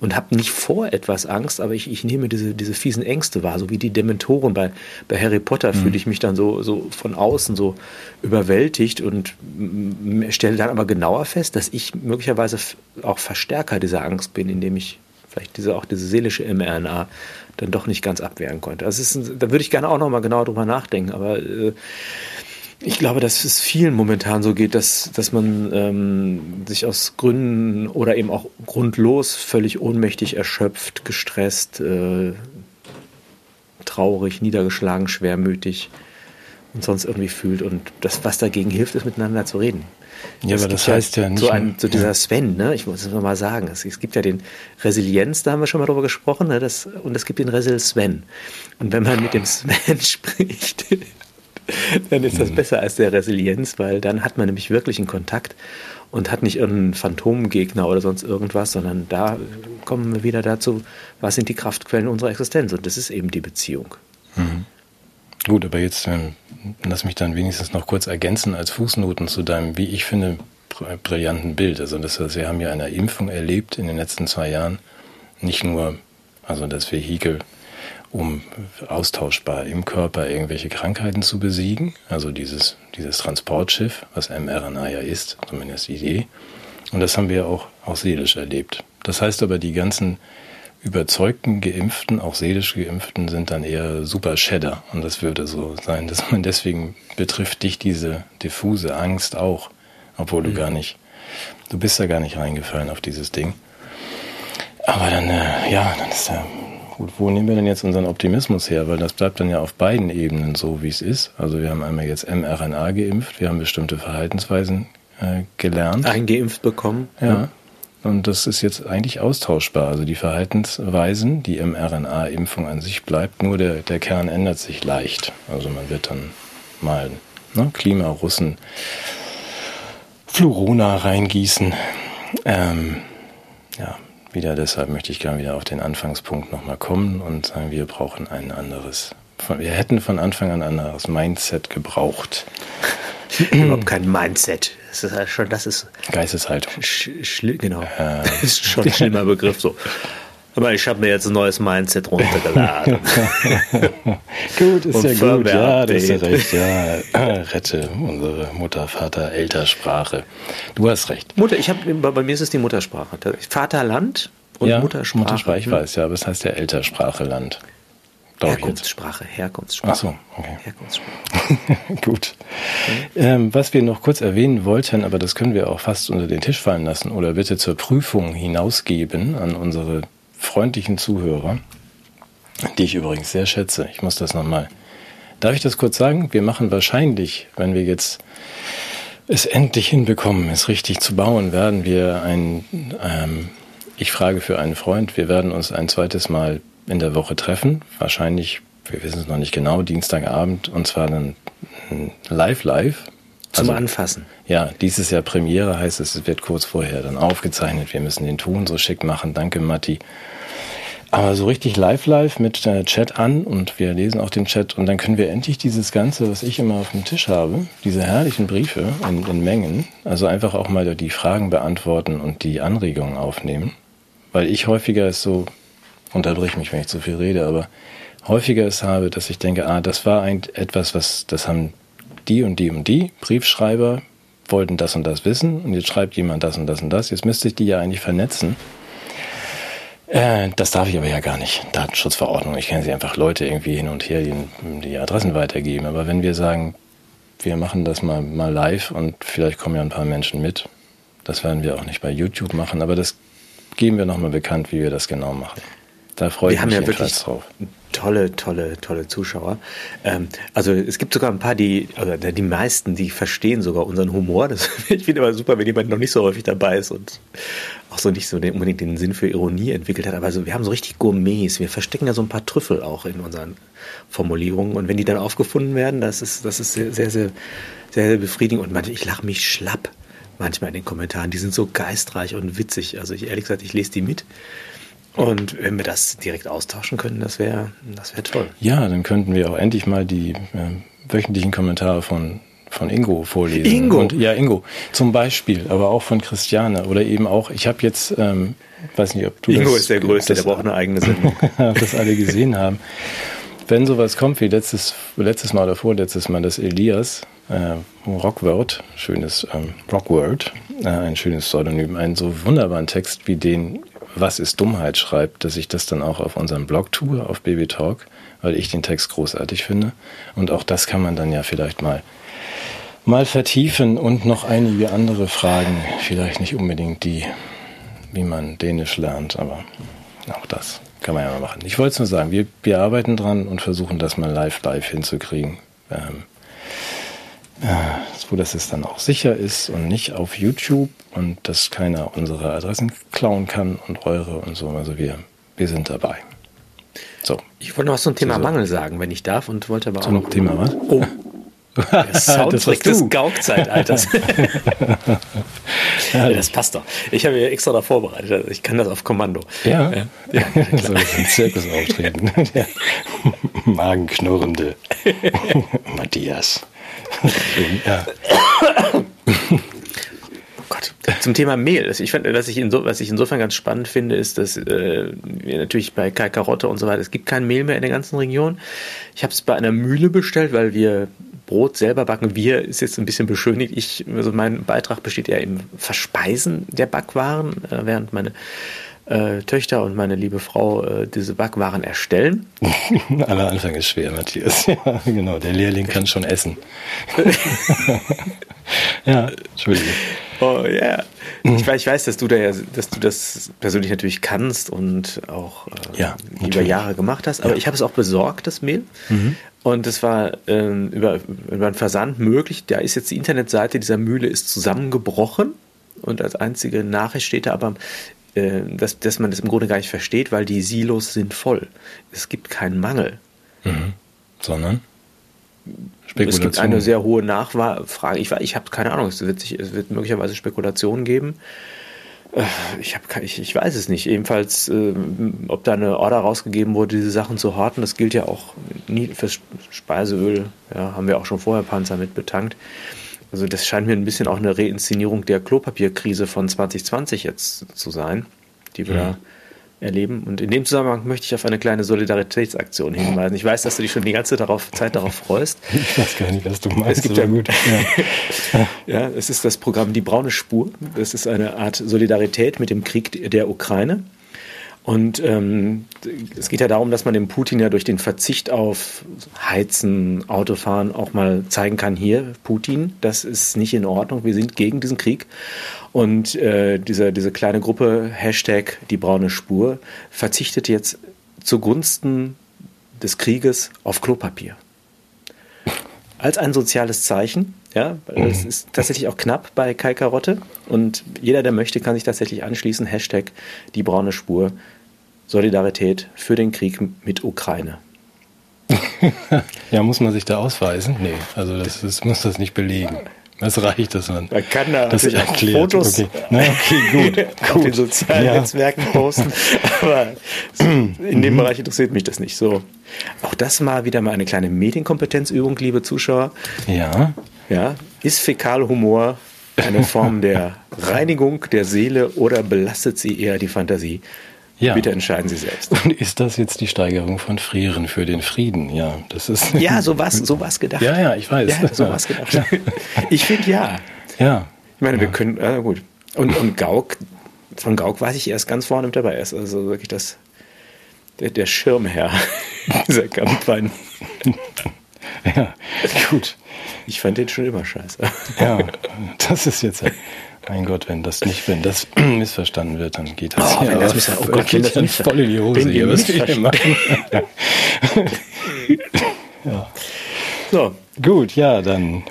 und habe nicht vor etwas Angst, aber ich, ich nehme diese, diese fiesen Ängste wahr, so wie die Dementoren bei, bei Harry Potter mhm. fühle ich mich dann so, so von außen so überwältigt und stelle dann aber genauer fest, dass ich möglicherweise auch Verstärker dieser Angst bin, indem ich vielleicht diese, auch diese seelische mRNA dann doch nicht ganz abwehren konnte. Also ist, da würde ich gerne auch noch mal genauer drüber nachdenken, aber äh, ich glaube, dass es vielen momentan so geht, dass, dass man ähm, sich aus Gründen oder eben auch grundlos völlig ohnmächtig, erschöpft, gestresst, äh, traurig, niedergeschlagen, schwermütig und sonst irgendwie fühlt. Und das, was dagegen hilft, ist miteinander zu reden. Ja, aber das heißt ja, ja nicht. So, ein, so dieser ja. Sven, ne? ich muss es mal sagen. Es, es, gibt ja den Resilienz, da haben wir schon mal drüber gesprochen, ne? das, und es gibt den Resil Sven. Und wenn man mit dem Sven spricht, dann ist das mhm. besser als der Resilienz, weil dann hat man nämlich wirklich einen Kontakt und hat nicht irgendeinen Phantomgegner oder sonst irgendwas, sondern da kommen wir wieder dazu, was sind die Kraftquellen unserer Existenz? Und das ist eben die Beziehung. Mhm. Gut, aber jetzt ähm, lass mich dann wenigstens noch kurz ergänzen als Fußnoten zu deinem, wie ich finde, brillanten Bild. Also das heißt, wir haben ja eine Impfung erlebt in den letzten zwei Jahren. Nicht nur also das Vehikel, um austauschbar im Körper irgendwelche Krankheiten zu besiegen, also dieses, dieses Transportschiff, was mRNA ja ist, zumindest die Idee. Und das haben wir auch, auch seelisch erlebt. Das heißt aber, die ganzen überzeugten Geimpften, auch seelisch Geimpften, sind dann eher super Shedder. Und das würde so sein, dass man deswegen betrifft dich diese diffuse Angst auch, obwohl du mhm. gar nicht, du bist da gar nicht reingefallen auf dieses Ding. Aber dann, äh, ja, dann ist ja gut. Wo nehmen wir denn jetzt unseren Optimismus her? Weil das bleibt dann ja auf beiden Ebenen so, wie es ist. Also wir haben einmal jetzt mRNA geimpft, wir haben bestimmte Verhaltensweisen äh, gelernt. Eingeimpft bekommen. Ja. ja. Und das ist jetzt eigentlich austauschbar. Also die Verhaltensweisen, die mRNA-Impfung an sich bleibt, nur der, der Kern ändert sich leicht. Also man wird dann mal ne, Klimarussen Flurona reingießen. Ähm, ja, wieder deshalb möchte ich gerne wieder auf den Anfangspunkt nochmal kommen und sagen, wir brauchen ein anderes. Wir hätten von Anfang an ein anderes Mindset gebraucht. Überhaupt kein Mindset. Das ist schon, das ist. Geisteshaltung. Sch genau. Äh. Das ist schon ein schlimmer Begriff so. Aber ich habe mir jetzt ein neues Mindset runtergeladen. gut, ist Und ja gut. Ja, du hast ja recht. Ja, rette unsere Mutter, Vater, Eltersprache. Du hast recht. Mutter, ich habe bei mir ist es die Muttersprache. Vaterland und ja, Muttersprache. Muttersprache, ich weiß, ja, aber es heißt ja Eltersprache Land. Herkunftssprache, Herkunftssprache. Ach so, okay. Herkunftssprache. Gut. Ähm, was wir noch kurz erwähnen wollten, aber das können wir auch fast unter den Tisch fallen lassen oder bitte zur Prüfung hinausgeben an unsere freundlichen Zuhörer, die ich übrigens sehr schätze. Ich muss das nochmal. Darf ich das kurz sagen? Wir machen wahrscheinlich, wenn wir jetzt es endlich hinbekommen, es richtig zu bauen, werden wir ein, ähm, ich frage für einen Freund, wir werden uns ein zweites Mal in der Woche treffen. Wahrscheinlich, wir wissen es noch nicht genau, Dienstagabend und zwar dann live live. Zum also, Anfassen. Ja, dieses Jahr Premiere heißt es, es wird kurz vorher dann aufgezeichnet. Wir müssen den Ton so schick machen. Danke, Matti. Aber so richtig live live mit äh, Chat an und wir lesen auch den Chat und dann können wir endlich dieses Ganze, was ich immer auf dem Tisch habe, diese herrlichen Briefe in, in Mengen, also einfach auch mal die Fragen beantworten und die Anregungen aufnehmen. Weil ich häufiger es so unterbrich mich, wenn ich zu viel rede, aber häufiger es habe, dass ich denke, ah, das war ein, etwas, was, das haben die und die und die Briefschreiber wollten das und das wissen und jetzt schreibt jemand das und das und das. Jetzt müsste ich die ja eigentlich vernetzen. Äh, das darf ich aber ja gar nicht. Datenschutzverordnung. Ich kann sie einfach Leute irgendwie hin und her die, die Adressen weitergeben. Aber wenn wir sagen, wir machen das mal, mal live und vielleicht kommen ja ein paar Menschen mit, das werden wir auch nicht bei YouTube machen, aber das geben wir nochmal bekannt, wie wir das genau machen. Da freue ich mich ja wirklich drauf. Tolle, tolle, tolle Zuschauer. Ähm, also es gibt sogar ein paar, die, oder die meisten, die verstehen sogar unseren Humor. Das ich finde immer super, wenn jemand noch nicht so häufig dabei ist und auch so nicht so unbedingt den Sinn für Ironie entwickelt hat. Aber also wir haben so richtig Gourmets. Wir verstecken ja so ein paar Trüffel auch in unseren Formulierungen. Und wenn die dann aufgefunden werden, das ist, das ist sehr, sehr, sehr, sehr befriedigend. Und manchmal, ich lache mich schlapp manchmal in den Kommentaren. Die sind so geistreich und witzig. Also ich ehrlich gesagt, ich lese die mit. Und wenn wir das direkt austauschen können, das wäre das wär toll. Ja, dann könnten wir auch endlich mal die äh, wöchentlichen Kommentare von, von Ingo vorlesen. Ingo? Und, ja, Ingo. Zum Beispiel, aber auch von Christiane. Oder eben auch, ich habe jetzt, ähm, weiß nicht, ob du Ingo das, ist der Größte, das, der braucht eine eigene Sendung. das alle gesehen haben. Wenn sowas kommt wie letztes, letztes Mal oder vorletztes Mal, das Elias äh, Rockword, schönes ähm, Rockword, äh, ein schönes Pseudonym, einen so wunderbaren Text wie den was ist Dummheit schreibt, dass ich das dann auch auf unserem Blog tue, auf Baby Talk, weil ich den Text großartig finde. Und auch das kann man dann ja vielleicht mal, mal vertiefen und noch einige andere Fragen, vielleicht nicht unbedingt die, wie man Dänisch lernt, aber auch das kann man ja mal machen. Ich wollte es nur sagen, wir, wir arbeiten dran und versuchen das mal live live hinzukriegen. Ähm, wo das es dann auch sicher ist und nicht auf YouTube und dass keiner unsere Adressen klauen kann und eure und so. Also wir, wir sind dabei. So. Ich wollte noch was zum Thema so, Mangel sagen, wenn ich darf, und wollte aber zum auch noch. Thema was? Oh. Der Soundtrack des Gauk-Zeitalters. ja, das passt doch. Ich habe ja extra da vorbereitet. Also ich kann das auf Kommando. Ja, ja. ja so ein Zirkus auftreten. Magenknurrende Matthias. Ja. Gott. Zum Thema Mehl. Ich finde, was ich, inso, was ich insofern ganz spannend finde, ist, dass äh, wir natürlich bei Kai Karotte und so weiter, es gibt kein Mehl mehr in der ganzen Region. Ich habe es bei einer Mühle bestellt, weil wir Brot selber backen. Wir ist jetzt ein bisschen beschönigt. Ich, also mein Beitrag besteht ja im Verspeisen der Backwaren, äh, während meine äh, Töchter und meine liebe Frau äh, diese Backwaren erstellen. Aller Anfang ist schwer, Matthias. Ja, genau. Der Lehrling kann schon essen. ja, Entschuldigung. Oh ja. Yeah. Ich, ich, weiß, dass du da ja, dass du das persönlich natürlich kannst und auch äh, ja, über Jahre gemacht hast. Aber ja. ich habe es auch besorgt, das Mehl. Mhm. Und es war ähm, über, über einen Versand möglich. Da ist jetzt die Internetseite dieser Mühle ist zusammengebrochen. Und als einzige Nachricht steht da aber, äh, dass, dass man das im Grunde gar nicht versteht, weil die Silos sind voll. Es gibt keinen Mangel. Mhm. Sondern? Es gibt eine sehr hohe Nachfrage. Ich, ich habe keine Ahnung, es wird, sich, es wird möglicherweise Spekulationen geben. Äh, ich, hab, ich, ich weiß es nicht. Ebenfalls, äh, ob da eine Order rausgegeben wurde, diese Sachen zu horten, das gilt ja auch nie fürs Speiseöl. Ja, haben wir auch schon vorher Panzer mit betankt. Also das scheint mir ein bisschen auch eine Reinszenierung der Klopapierkrise von 2020 jetzt zu sein, die wir ja. da erleben. Und in dem Zusammenhang möchte ich auf eine kleine Solidaritätsaktion hinweisen. Ich weiß, dass du dich schon die ganze darauf, Zeit darauf freust. Ich weiß gar nicht, was du meinst. Es gibt ja, gut. Ja. ja, es ist das Programm Die braune Spur. Das ist eine Art Solidarität mit dem Krieg der Ukraine. Und ähm, es geht ja darum, dass man dem Putin ja durch den Verzicht auf Heizen, Autofahren auch mal zeigen kann, hier, Putin, das ist nicht in Ordnung, wir sind gegen diesen Krieg. Und äh, diese, diese kleine Gruppe, Hashtag die braune Spur, verzichtet jetzt zugunsten des Krieges auf Klopapier. Als ein soziales Zeichen, ja, es mhm. ist tatsächlich auch knapp bei Kai Karotte und jeder, der möchte, kann sich tatsächlich anschließen. Hashtag die braune Spur. Solidarität für den Krieg mit Ukraine. ja, muss man sich da ausweisen? Nee, also das, das muss das nicht belegen. Das reicht, dass man, man kann da das erklärt. Fotos okay. Na, okay, gut. auf gut. den sozialen ja. Netzwerken posten. Aber in dem mhm. Bereich interessiert mich das nicht so. Auch das mal wieder mal eine kleine Medienkompetenzübung, liebe Zuschauer. Ja. Ja. Ist Fäkalhumor eine Form der Reinigung der Seele oder belastet sie eher die Fantasie? Ja. Bitte entscheiden Sie selbst. Und ist das jetzt die Steigerung von Frieren für den Frieden? Ja, das ist. Ja, so was, so was gedacht. Ja, ja, ich weiß. Ja, so was gedacht. Ich finde ja. Ja. Ich meine, wir können, äh, gut. Und, und Gauck, von Gauck weiß ich erst ganz vorne mit dabei. Er ist also wirklich das, der, der Schirmherr dieser Kampagne. Ja, gut. Ich fand den schon immer scheiße. Ja, das ist jetzt. Mein Gott, wenn das nicht, wenn das missverstanden wird, dann geht das oh, ja wenn das missver oh Gott, wenn das nicht voll in die Hose hier, was wir hier machen. ja. So. Gut, ja, dann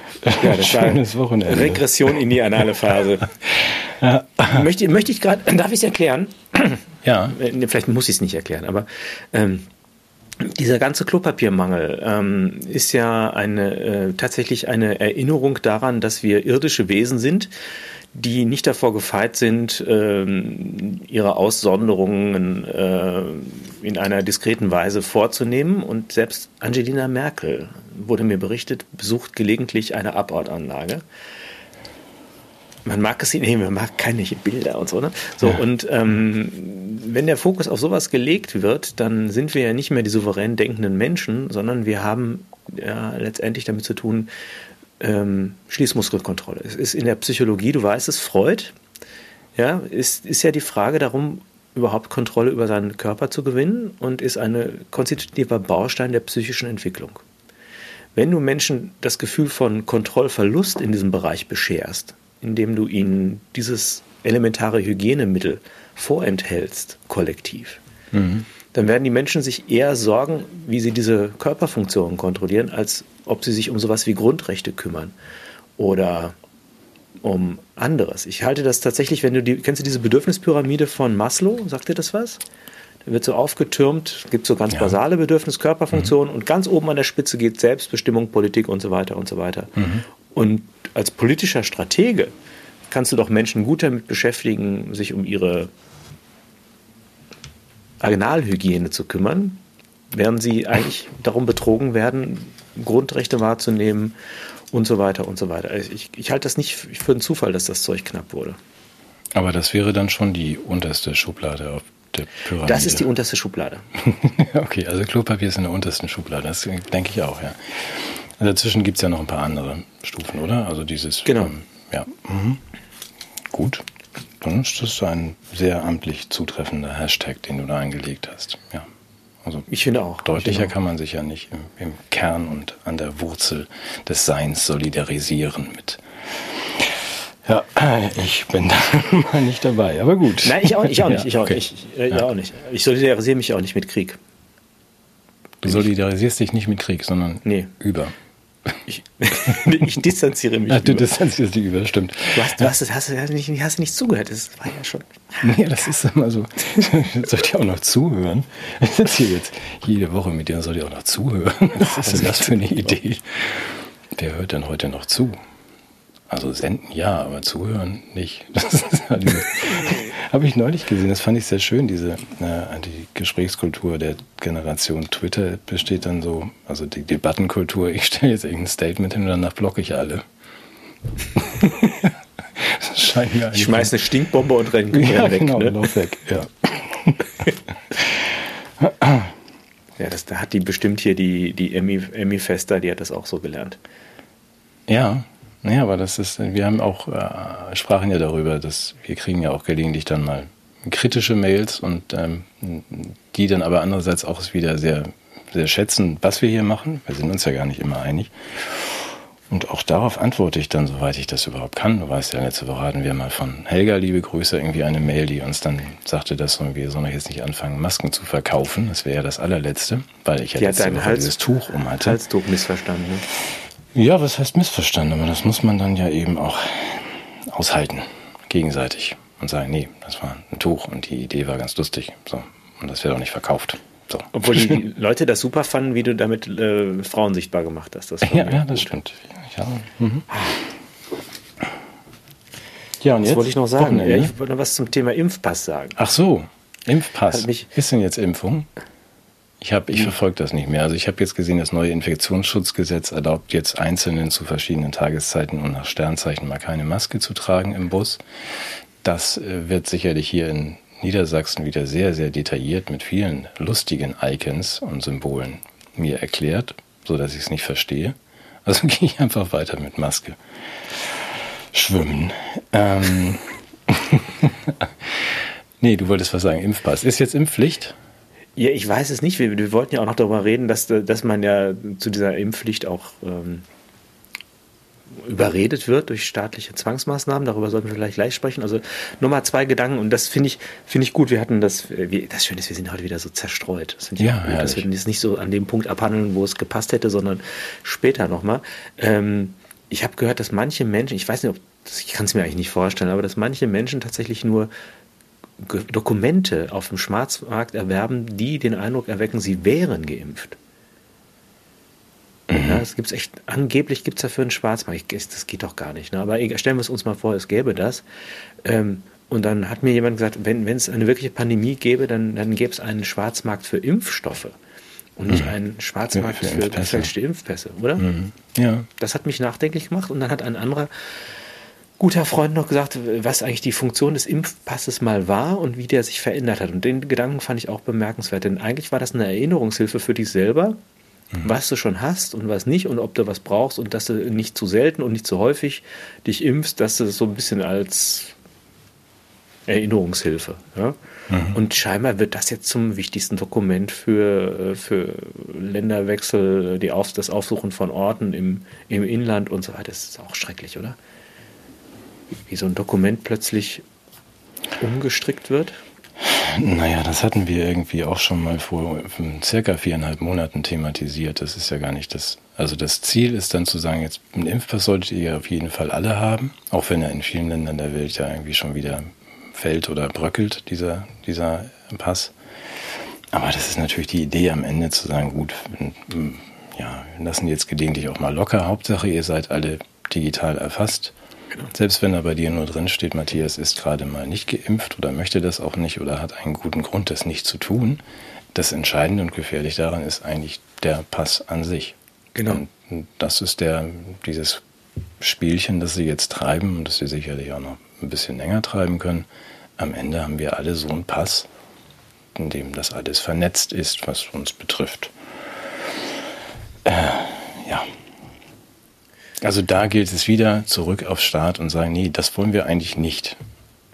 ja, das schönes Wochenende. Regression in die anale Phase. ja. Möchte, möchte ich gerade, darf ich es erklären? Ja. Äh, vielleicht muss ich es nicht erklären, aber ähm, dieser ganze Klopapiermangel ähm, ist ja eine, äh, tatsächlich eine Erinnerung daran, dass wir irdische Wesen sind, die nicht davor gefeit sind, ähm, ihre Aussonderungen äh, in einer diskreten Weise vorzunehmen. Und selbst Angelina Merkel, wurde mir berichtet, besucht gelegentlich eine Abortanlage. Man mag es sehen, nee, man mag keine Bilder und so, ne? So, ja. und ähm, wenn der Fokus auf sowas gelegt wird, dann sind wir ja nicht mehr die souverän denkenden Menschen, sondern wir haben ja letztendlich damit zu tun, ähm, Schließmuskelkontrolle. Es ist in der Psychologie, du weißt es, Freud, ja, ist, ist ja die Frage darum, überhaupt Kontrolle über seinen Körper zu gewinnen und ist ein konstitutiver Baustein der psychischen Entwicklung. Wenn du Menschen das Gefühl von Kontrollverlust in diesem Bereich bescherst, indem du ihnen dieses elementare Hygienemittel vorenthältst, kollektiv, mhm. Dann werden die Menschen sich eher sorgen, wie sie diese Körperfunktionen kontrollieren, als ob sie sich um sowas wie Grundrechte kümmern oder um anderes. Ich halte das tatsächlich, wenn du die, kennst du diese Bedürfnispyramide von Maslow? Sagt dir das was? Da wird so aufgetürmt, gibt so ganz ja. basale Bedürfniskörperfunktionen mhm. und ganz oben an der Spitze geht Selbstbestimmung, Politik und so weiter und so weiter. Mhm. Und als politischer Stratege kannst du doch Menschen gut damit beschäftigen, sich um ihre Arenalhygiene zu kümmern, während sie eigentlich darum betrogen werden, Grundrechte wahrzunehmen und so weiter und so weiter. Also ich, ich halte das nicht für einen Zufall, dass das Zeug knapp wurde. Aber das wäre dann schon die unterste Schublade auf der Pyramide. Das ist die unterste Schublade. okay, also Klopapier ist in der untersten Schublade, das denke ich auch, ja. Dazwischen gibt es ja noch ein paar andere Stufen, oder? Also dieses. Genau. Ähm, ja. Mhm. Gut. Dann ist das ein sehr amtlich zutreffender Hashtag, den du da eingelegt hast. Ja. Also ich finde auch. Deutlicher finde kann man sich ja nicht im, im, Kern und an der Wurzel des Seins solidarisieren mit. Ja, ich bin da mal nicht dabei, aber gut. Nein, ich auch, ich auch nicht. Ich auch, okay. ich, äh, ja. auch nicht. Ich solidarisiere mich auch nicht mit Krieg. Du solidarisierst dich nicht mit Krieg, sondern nee. über. Ich, ich distanziere mich. Ach, du distanzierst dich über, stimmt. Du hast, du hast, hast, hast, nicht, hast nicht zugehört, das war ja schon. Nee, das ist immer so. Sollt ihr auch noch zuhören? Ich sitze hier jetzt jede Woche mit dir, soll ihr auch noch zuhören? Was ist denn das für eine Idee? Wer hört denn heute noch zu? Also senden ja, aber zuhören nicht. Das halt habe ich neulich gesehen. Das fand ich sehr schön. Diese äh, die Gesprächskultur der Generation Twitter besteht dann so, also die Debattenkultur. Ich stelle jetzt irgendein Statement hin und danach blocke ich alle. ich schmeiße eine Stinkbombe und renne ja, weg. Genau, ne? lauf weg. Ja. ja, das, da hat die bestimmt hier die die Emmy, Emmy Fester, die hat das auch so gelernt. Ja, naja, aber das ist, wir haben auch, äh, sprachen ja darüber, dass wir kriegen ja auch gelegentlich dann mal kritische Mails und ähm, die dann aber andererseits auch wieder sehr, sehr schätzen, was wir hier machen. Wir sind uns ja gar nicht immer einig. Und auch darauf antworte ich dann, soweit ich das überhaupt kann. Du weißt ja, letzte Woche hatten wir mal von Helga, liebe Grüße, irgendwie eine Mail, die uns dann sagte, dass wir sollen jetzt nicht anfangen, Masken zu verkaufen. Das wäre ja das allerletzte, weil ich ja jetzt Woche dieses Tuch um hatte. Halstuch missverstanden. Ne? Ja, was heißt missverstanden? Aber das muss man dann ja eben auch aushalten, gegenseitig. Und sagen, nee, das war ein Tuch und die Idee war ganz lustig. So. Und das wird auch nicht verkauft. So. Obwohl die Leute das super fanden, wie du damit äh, Frauen sichtbar gemacht hast. Das ja, ja, das stimmt. Ja, mhm. ja und jetzt? Was wollte ich noch sagen? Ja, ich wollte noch was zum Thema Impfpass sagen. Ach so, Impfpass. Mich ist denn jetzt Impfung? Ich, hab, ich hm. verfolge das nicht mehr. Also ich habe jetzt gesehen, das neue Infektionsschutzgesetz erlaubt jetzt Einzelnen zu verschiedenen Tageszeiten und nach Sternzeichen mal keine Maske zu tragen im Bus. Das äh, wird sicherlich hier in Niedersachsen wieder sehr, sehr detailliert mit vielen lustigen Icons und Symbolen mir erklärt, so dass ich es nicht verstehe. Also gehe ich einfach weiter mit Maske. Schwimmen. Ähm nee, du wolltest was sagen. Impfpass. Ist jetzt Impfpflicht? Ja, ich weiß es nicht. Wir, wir, wollten ja auch noch darüber reden, dass, dass man ja zu dieser Impfpflicht auch ähm, überredet wird durch staatliche Zwangsmaßnahmen. Darüber sollten wir vielleicht gleich sprechen. Also Nummer zwei Gedanken und das finde ich, finde ich gut. Wir hatten das, wir, das Schöne ist, wir sind heute wieder so zerstreut. Das finde ich ja, gut, dass wir jetzt nicht so an dem Punkt abhandeln, wo es gepasst hätte, sondern später nochmal. Ähm, ich habe gehört, dass manche Menschen, ich weiß nicht, ob ich kann es mir eigentlich nicht vorstellen, aber dass manche Menschen tatsächlich nur Dokumente auf dem Schwarzmarkt erwerben, die den Eindruck erwecken, sie wären geimpft. Mhm. Ja, es gibt echt, angeblich gibt es dafür einen Schwarzmarkt. Das geht doch gar nicht. Ne? Aber stellen wir es uns mal vor, es gäbe das. Ähm, und dann hat mir jemand gesagt, wenn es eine wirkliche Pandemie gäbe, dann, dann gäbe es einen Schwarzmarkt für Impfstoffe und nicht mhm. einen Schwarzmarkt für, für gefälschte Impfpässe, oder? Mhm. Ja. Das hat mich nachdenklich gemacht. Und dann hat ein anderer guter Freund noch gesagt, was eigentlich die Funktion des Impfpasses mal war und wie der sich verändert hat. Und den Gedanken fand ich auch bemerkenswert, denn eigentlich war das eine Erinnerungshilfe für dich selber, mhm. was du schon hast und was nicht und ob du was brauchst und dass du nicht zu selten und nicht zu häufig dich impfst, dass du das so ein bisschen als Erinnerungshilfe. Ja? Mhm. Und scheinbar wird das jetzt zum wichtigsten Dokument für, für Länderwechsel, die Auf, das Aufsuchen von Orten im, im Inland und so weiter. Das ist auch schrecklich, oder? Wie so ein Dokument plötzlich umgestrickt wird? Naja, das hatten wir irgendwie auch schon mal vor circa viereinhalb Monaten thematisiert. Das ist ja gar nicht das. Also das Ziel ist dann zu sagen, jetzt einen Impfpass solltet ihr auf jeden Fall alle haben, auch wenn er in vielen Ländern der Welt ja irgendwie schon wieder fällt oder bröckelt, dieser, dieser Pass. Aber das ist natürlich die Idee am Ende zu sagen, gut, ja, wir lassen jetzt gelegentlich auch mal locker. Hauptsache, ihr seid alle digital erfasst. Genau. Selbst wenn da bei dir nur drin steht, Matthias ist gerade mal nicht geimpft oder möchte das auch nicht oder hat einen guten Grund, das nicht zu tun. Das Entscheidende und gefährlich daran ist eigentlich der Pass an sich. Genau. Und das ist der, dieses Spielchen, das sie jetzt treiben und das sie sicherlich auch noch ein bisschen länger treiben können. Am Ende haben wir alle so einen Pass, in dem das alles vernetzt ist, was uns betrifft. Äh, ja. Also da gilt es wieder zurück auf Staat und sagen, nee, das wollen wir eigentlich nicht.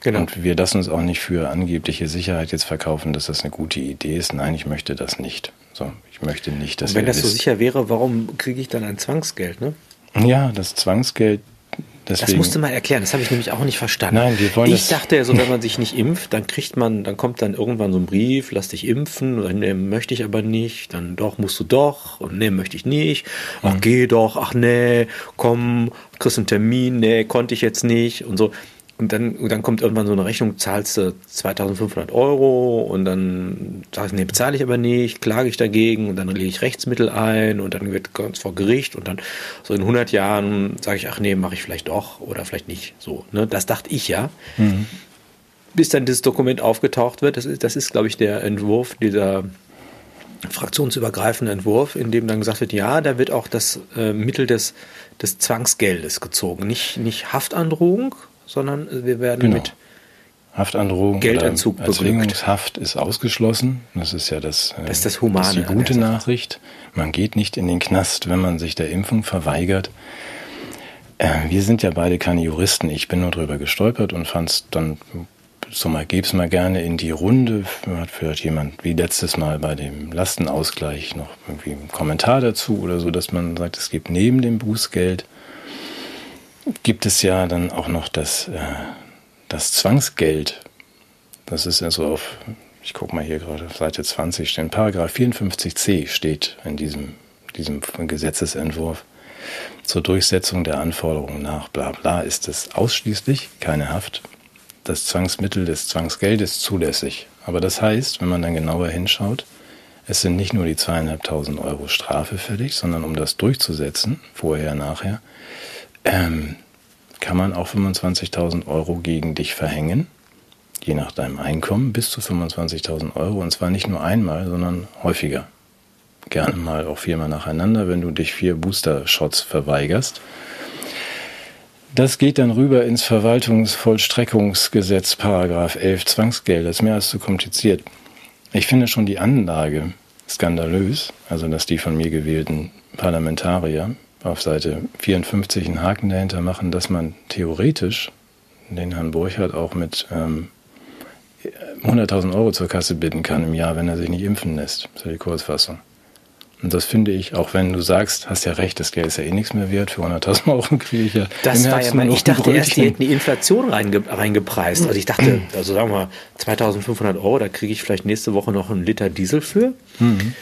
Genau. Und wir lassen uns auch nicht für angebliche Sicherheit jetzt verkaufen, dass das eine gute Idee ist. Nein, ich möchte das nicht. So, ich möchte nicht, dass und wenn das so sicher wäre, warum kriege ich dann ein Zwangsgeld, ne? Ja, das Zwangsgeld Deswegen, das musst du mal erklären, das habe ich nämlich auch nicht verstanden. Nein, wir wollen ich dachte ja so, wenn man sich nicht impft, dann kriegt man, dann kommt dann irgendwann so ein Brief, lass dich impfen, oder nee, möchte ich aber nicht, dann doch, musst du doch, und nee, möchte ich nicht, ach mhm. geh doch, ach nee, komm, kriegst einen Termin, nee, konnte ich jetzt nicht und so. Und dann, und dann kommt irgendwann so eine Rechnung, zahlst du 2500 Euro und dann sagst du, nee, bezahle ich aber nicht, klage ich dagegen und dann lege ich Rechtsmittel ein und dann wird es vor Gericht und dann so in 100 Jahren sage ich, ach nee, mache ich vielleicht doch oder vielleicht nicht. So, ne? Das dachte ich ja. Mhm. Bis dann dieses Dokument aufgetaucht wird, das ist, das ist glaube ich, der Entwurf dieser fraktionsübergreifende Entwurf, in dem dann gesagt wird, ja, da wird auch das äh, Mittel des, des Zwangsgeldes gezogen. Nicht, nicht Haftandrohung, sondern wir werden genau. mit Haftandrohung Geldentzug Erzwingungshaft ist ausgeschlossen. Das ist ja das, das, ist das Humane. Das ist die gute Nachricht. Man geht nicht in den Knast, wenn man sich der Impfung verweigert. Äh, wir sind ja beide keine Juristen. Ich bin nur drüber gestolpert und fand es dann so mal, gebe es mal gerne in die Runde. Hat vielleicht jemand wie letztes Mal bei dem Lastenausgleich noch irgendwie einen Kommentar dazu oder so, dass man sagt, es gibt neben dem Bußgeld gibt es ja dann auch noch das, äh, das Zwangsgeld. Das ist ja so auf, ich gucke mal hier gerade auf Seite 20 stehen, Paragraph 54c steht in diesem, diesem Gesetzesentwurf. Zur Durchsetzung der Anforderungen nach bla bla ist es ausschließlich keine Haft. Das Zwangsmittel des Zwangsgeldes zulässig. Aber das heißt, wenn man dann genauer hinschaut, es sind nicht nur die zweieinhalbtausend Euro Strafe fällig, sondern um das durchzusetzen, vorher, nachher, ähm, kann man auch 25.000 Euro gegen dich verhängen, je nach deinem Einkommen, bis zu 25.000 Euro. Und zwar nicht nur einmal, sondern häufiger. Gerne mal auch viermal nacheinander, wenn du dich vier Booster-Shots verweigerst. Das geht dann rüber ins Verwaltungsvollstreckungsgesetz, Paragraph 11, Zwangsgeld. Das ist mehr als zu kompliziert. Ich finde schon die Anlage skandalös, also dass die von mir gewählten Parlamentarier auf Seite 54 einen Haken dahinter machen, dass man theoretisch den Herrn Burchardt auch mit ähm, 100.000 Euro zur Kasse bitten kann im Jahr, wenn er sich nicht impfen lässt. Das ist ja die Kurzfassung. Und das finde ich, auch wenn du sagst, hast ja recht, das Geld ist ja eh nichts mehr wert, für 100.000 Euro kriege ich ja. Das war ja mein, ich dachte erst, die hätten die Inflation reinge, reingepreist. Also ich dachte, also sagen wir mal, 2.500 Euro, da kriege ich vielleicht nächste Woche noch einen Liter Diesel für. Mhm.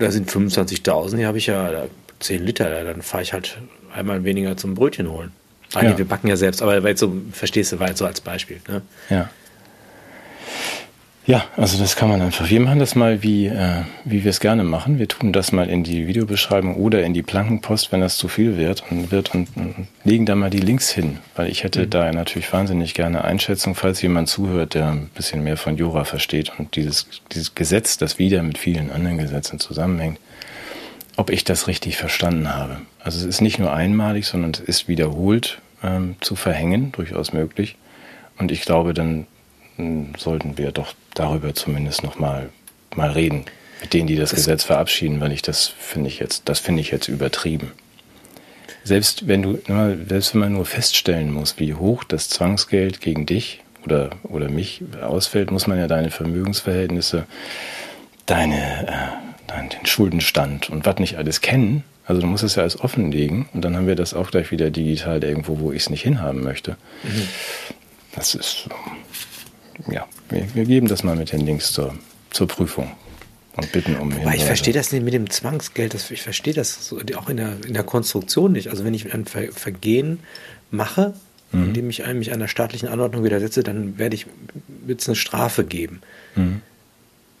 Da sind 25.000, die habe ich ja, da 10 Liter, dann fahre ich halt einmal weniger zum Brötchen holen. Ah, ja. nee, wir backen ja selbst, aber weil so, verstehst du, war jetzt so als Beispiel. Ne? Ja. Ja, also das kann man einfach. Wir machen das mal, wie, äh, wie wir es gerne machen. Wir tun das mal in die Videobeschreibung oder in die Plankenpost, wenn das zu viel wird und wird und, und legen da mal die Links hin, weil ich hätte mhm. da natürlich wahnsinnig gerne Einschätzung, falls jemand zuhört, der ein bisschen mehr von Jura versteht und dieses, dieses Gesetz, das wieder mit vielen anderen Gesetzen zusammenhängt, ob ich das richtig verstanden habe. Also es ist nicht nur einmalig, sondern es ist wiederholt ähm, zu verhängen, durchaus möglich. Und ich glaube, dann hm, sollten wir doch darüber zumindest noch mal, mal reden mit denen, die das, das Gesetz verabschieden, weil ich das finde ich jetzt, das finde ich jetzt übertrieben. Selbst wenn du, selbst wenn man nur feststellen muss, wie hoch das Zwangsgeld gegen dich oder, oder mich ausfällt, muss man ja deine Vermögensverhältnisse, deine äh, den Schuldenstand und was nicht alles kennen. Also du musst es ja alles offenlegen und dann haben wir das auch gleich wieder digital irgendwo, wo ich es nicht hinhaben möchte. Mhm. Das ist, ja, wir, wir, geben das mal mit den Links zur, zur Prüfung und bitten um Wobei ich verstehe das nicht mit dem Zwangsgeld. Das, ich verstehe das auch in der, in der Konstruktion nicht. Also wenn ich ein Vergehen mache, mhm. indem ich mich einer staatlichen Anordnung widersetze, dann werde ich wird es eine Strafe geben. Mhm.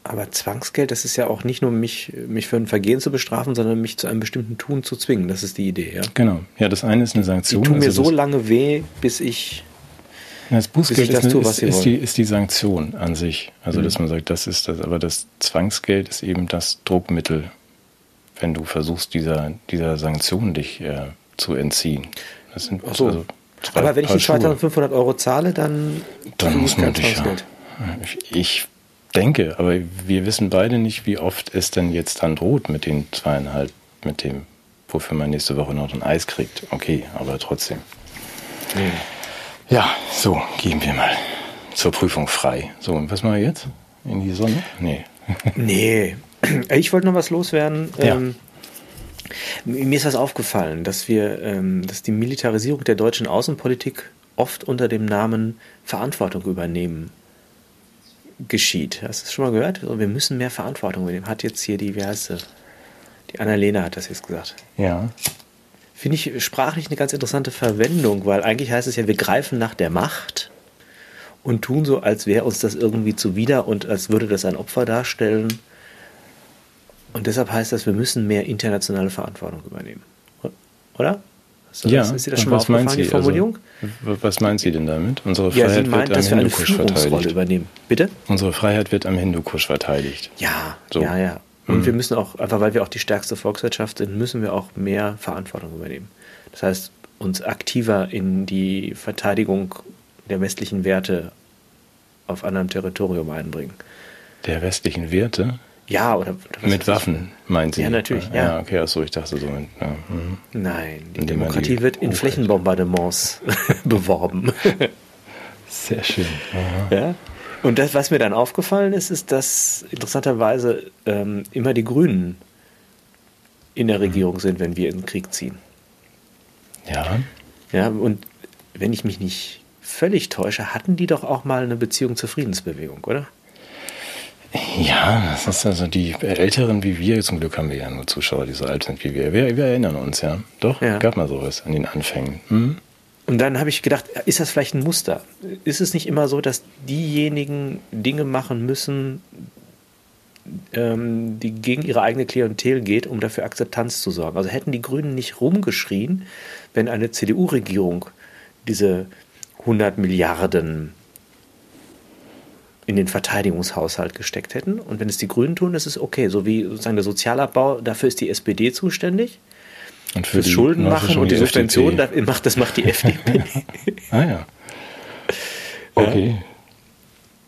Aber Zwangsgeld, das ist ja auch nicht nur mich, mich für ein Vergehen zu bestrafen, sondern mich zu einem bestimmten Tun zu zwingen. Das ist die Idee, ja. Genau. Ja, das eine ist eine Sanktion. Die tun mir also so lange weh, bis ich. Das Bußgeld ist, tue, ist, ist, die, ist, die, Sanktion an sich. Also, mhm. dass man sagt, das ist das, aber das Zwangsgeld ist eben das Druckmittel, wenn du versuchst, dieser, dieser Sanktion dich äh, zu entziehen. Das sind so. also aber wenn ich die 2500 Euro zahle, dann. Dann muss man dich. Ja, ich, ich denke, aber wir wissen beide nicht, wie oft es denn jetzt dann droht mit den zweieinhalb, mit dem, wofür man nächste Woche noch ein Eis kriegt. Okay, aber trotzdem. Mhm. Ja, so, gehen wir mal zur Prüfung frei. So, und was machen wir jetzt? In die Sonne? Nee. nee. Ich wollte noch was loswerden. Ja. Ähm, mir ist was aufgefallen, dass wir, ähm, dass die Militarisierung der deutschen Außenpolitik oft unter dem Namen Verantwortung übernehmen geschieht. Hast du das schon mal gehört? Wir müssen mehr Verantwortung übernehmen. Hat jetzt hier die, wie heißt sie? Die Annalena hat das jetzt gesagt. Ja. Finde ich sprachlich eine ganz interessante Verwendung, weil eigentlich heißt es ja, wir greifen nach der Macht und tun so, als wäre uns das irgendwie zuwider und als würde das ein Opfer darstellen. Und deshalb heißt das, wir müssen mehr internationale Verantwortung übernehmen. Oder? So, ja, ist dir das schon mal was meint sie? die also, Formulierung? Also, was meint sie denn damit? Unsere ja, Freiheit meint, wird am Hindukusch verteidigt. Übernehmen. Bitte? Unsere Freiheit wird am Hindukusch verteidigt. Ja, so. ja, ja. Und mhm. wir müssen auch, einfach weil wir auch die stärkste Volkswirtschaft sind, müssen wir auch mehr Verantwortung übernehmen. Das heißt, uns aktiver in die Verteidigung der westlichen Werte auf anderem Territorium einbringen. Der westlichen Werte? Ja, oder, oder mit Waffen, meint sie? Ja, natürlich. Ja, ja okay, achso, ich dachte so. Ja. mhm. Nein, die Indem Demokratie die wird in Flächenbombardements beworben. Sehr schön. Aha. Ja. Und das, was mir dann aufgefallen ist, ist, dass interessanterweise ähm, immer die Grünen in der Regierung sind, wenn wir in den Krieg ziehen. Ja. Ja, und wenn ich mich nicht völlig täusche, hatten die doch auch mal eine Beziehung zur Friedensbewegung, oder? Ja, das ist also die Älteren wie wir, zum Glück haben wir ja nur Zuschauer, die so alt sind wie wir. Wir, wir erinnern uns, ja. Doch, ja. gab mal sowas an den Anfängen. Hm? Und dann habe ich gedacht, ist das vielleicht ein Muster? Ist es nicht immer so, dass diejenigen Dinge machen müssen, ähm, die gegen ihre eigene Klientel geht, um dafür Akzeptanz zu sorgen? Also hätten die Grünen nicht rumgeschrien, wenn eine CDU-Regierung diese 100 Milliarden in den Verteidigungshaushalt gesteckt hätten. Und wenn es die Grünen tun, ist es okay. So wie sozusagen der Sozialabbau, dafür ist die SPD zuständig. Und für Fürs Schulden machen und die, die Subventionen, das macht, das macht die FDP. ah ja. Okay.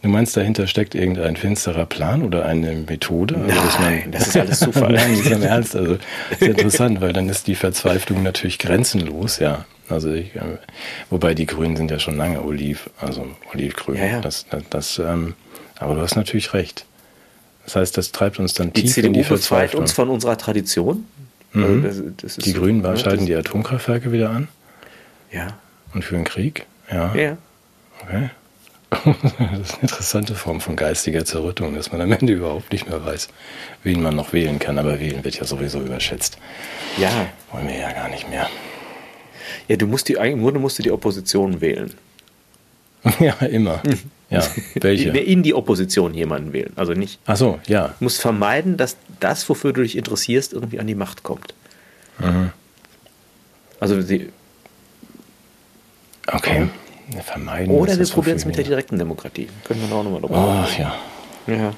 Du meinst, dahinter steckt irgendein finsterer Plan oder eine Methode? Also, Nein, man, das ist alles Zufall. Nein, das ist im Ernst. Also, das ist interessant, weil dann ist die Verzweiflung natürlich grenzenlos, ja. Also ich, äh, wobei die Grünen sind ja schon lange Oliv, also Olivgrün. Ja, ja. Das, das, das ähm, aber du hast natürlich recht. Das heißt, das treibt uns dann die tief CDU in die Verzweiflung. uns von unserer Tradition. Mhm. Also das, die Grünen so, schalten die Atomkraftwerke wieder an. Ja. Und führen Krieg. Ja. Ja. Okay. Das ist eine interessante Form von geistiger Zerrüttung, dass man am Ende überhaupt nicht mehr weiß, wen man noch wählen kann. Aber wählen wird ja sowieso überschätzt. Ja. Wollen wir ja gar nicht mehr. Ja, du musst die, im Grunde musst du die Opposition wählen. Ja, immer. Ja, welche? In die Opposition jemanden wählen. Also nicht. Ach so, ja. Du musst vermeiden, dass das, wofür du dich interessierst, irgendwie an die Macht kommt. Mhm. Also sie. Okay. Vermeiden. Oder wir probieren es mit der direkten Demokratie. Können wir auch nochmal drüber Ach ja. Ja.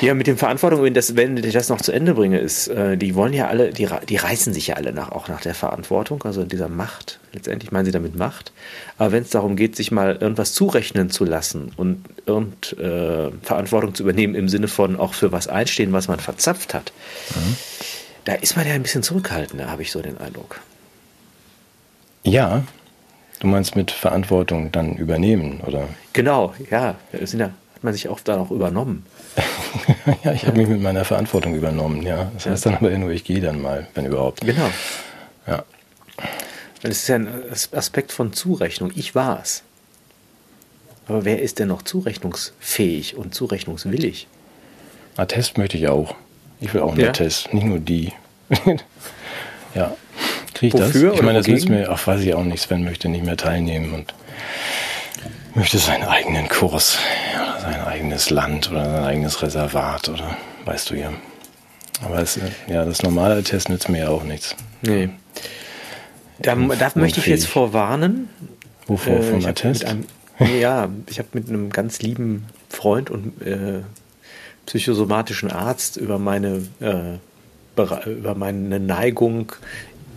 Ja, mit dem Verantwortung, wenn, das, wenn ich das noch zu Ende bringe, ist, äh, die wollen ja alle, die, die reißen sich ja alle nach, auch nach der Verantwortung, also dieser Macht. Letztendlich meinen sie damit Macht. Aber wenn es darum geht, sich mal irgendwas zurechnen zu lassen und irgend, äh, Verantwortung zu übernehmen im Sinne von auch für was einstehen, was man verzapft hat, mhm. da ist man ja ein bisschen zurückhaltender, habe ich so den Eindruck. Ja, du meinst mit Verantwortung dann übernehmen, oder? Genau, ja. Sind ja man sich auch da noch übernommen. ja, ich habe mich mit meiner Verantwortung übernommen, ja. Das heißt dann aber nur, ich gehe dann mal, wenn überhaupt. Genau. Ja. Das ist ja ein Aspekt von Zurechnung. Ich war es. Aber wer ist denn noch zurechnungsfähig und zurechnungswillig? Attest möchte ich auch. Ich will auch einen ja. Attest, nicht nur die. ja. Kriege ich Wofür das? Ich meine, das nützt mir, auch weiß ich auch nicht, Sven möchte nicht mehr teilnehmen und möchte seinen eigenen Kurs, oder sein eigenes Land oder sein eigenes Reservat oder weißt du ja. Aber es, ja, das normale Test nützt mir ja auch nichts. Nee. Da, da möchte ich jetzt vorwarnen. Wovor? Äh, vom Attest? Einem, ja, ich habe mit einem ganz lieben Freund und äh, psychosomatischen Arzt über meine, äh, über meine Neigung,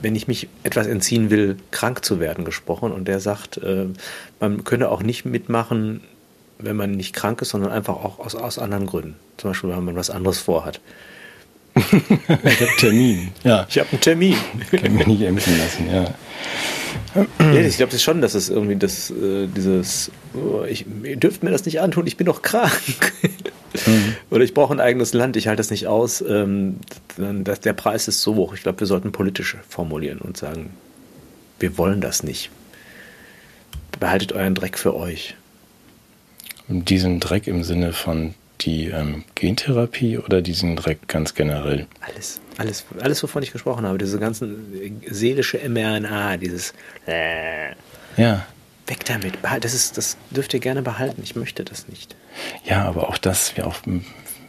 wenn ich mich etwas entziehen will, krank zu werden, gesprochen. Und der sagt, äh, man könne auch nicht mitmachen, wenn man nicht krank ist, sondern einfach auch aus, aus anderen Gründen. Zum Beispiel, wenn man was anderes vorhat. ich habe Termin. Ja. Ich habe einen Termin. Kann mich nicht impfen lassen, ja. Ja, ich glaube das schon, dass es irgendwie das, äh, dieses, oh, ich, ihr dürft mir das nicht antun, ich bin doch krank. Mhm. Oder ich brauche ein eigenes Land, ich halte das nicht aus. Ähm, das, der Preis ist so hoch. Ich glaube, wir sollten politisch formulieren und sagen, wir wollen das nicht. Behaltet euren Dreck für euch. Diesen Dreck im Sinne von die ähm, Gentherapie oder diesen Dreck ganz generell? Alles, alles, alles, wovon ich gesprochen habe, diese ganzen äh, seelische mRNA, dieses äh, ja. Weg damit. Das, ist, das dürft ihr gerne behalten. Ich möchte das nicht. Ja, aber auch das, wir, auch,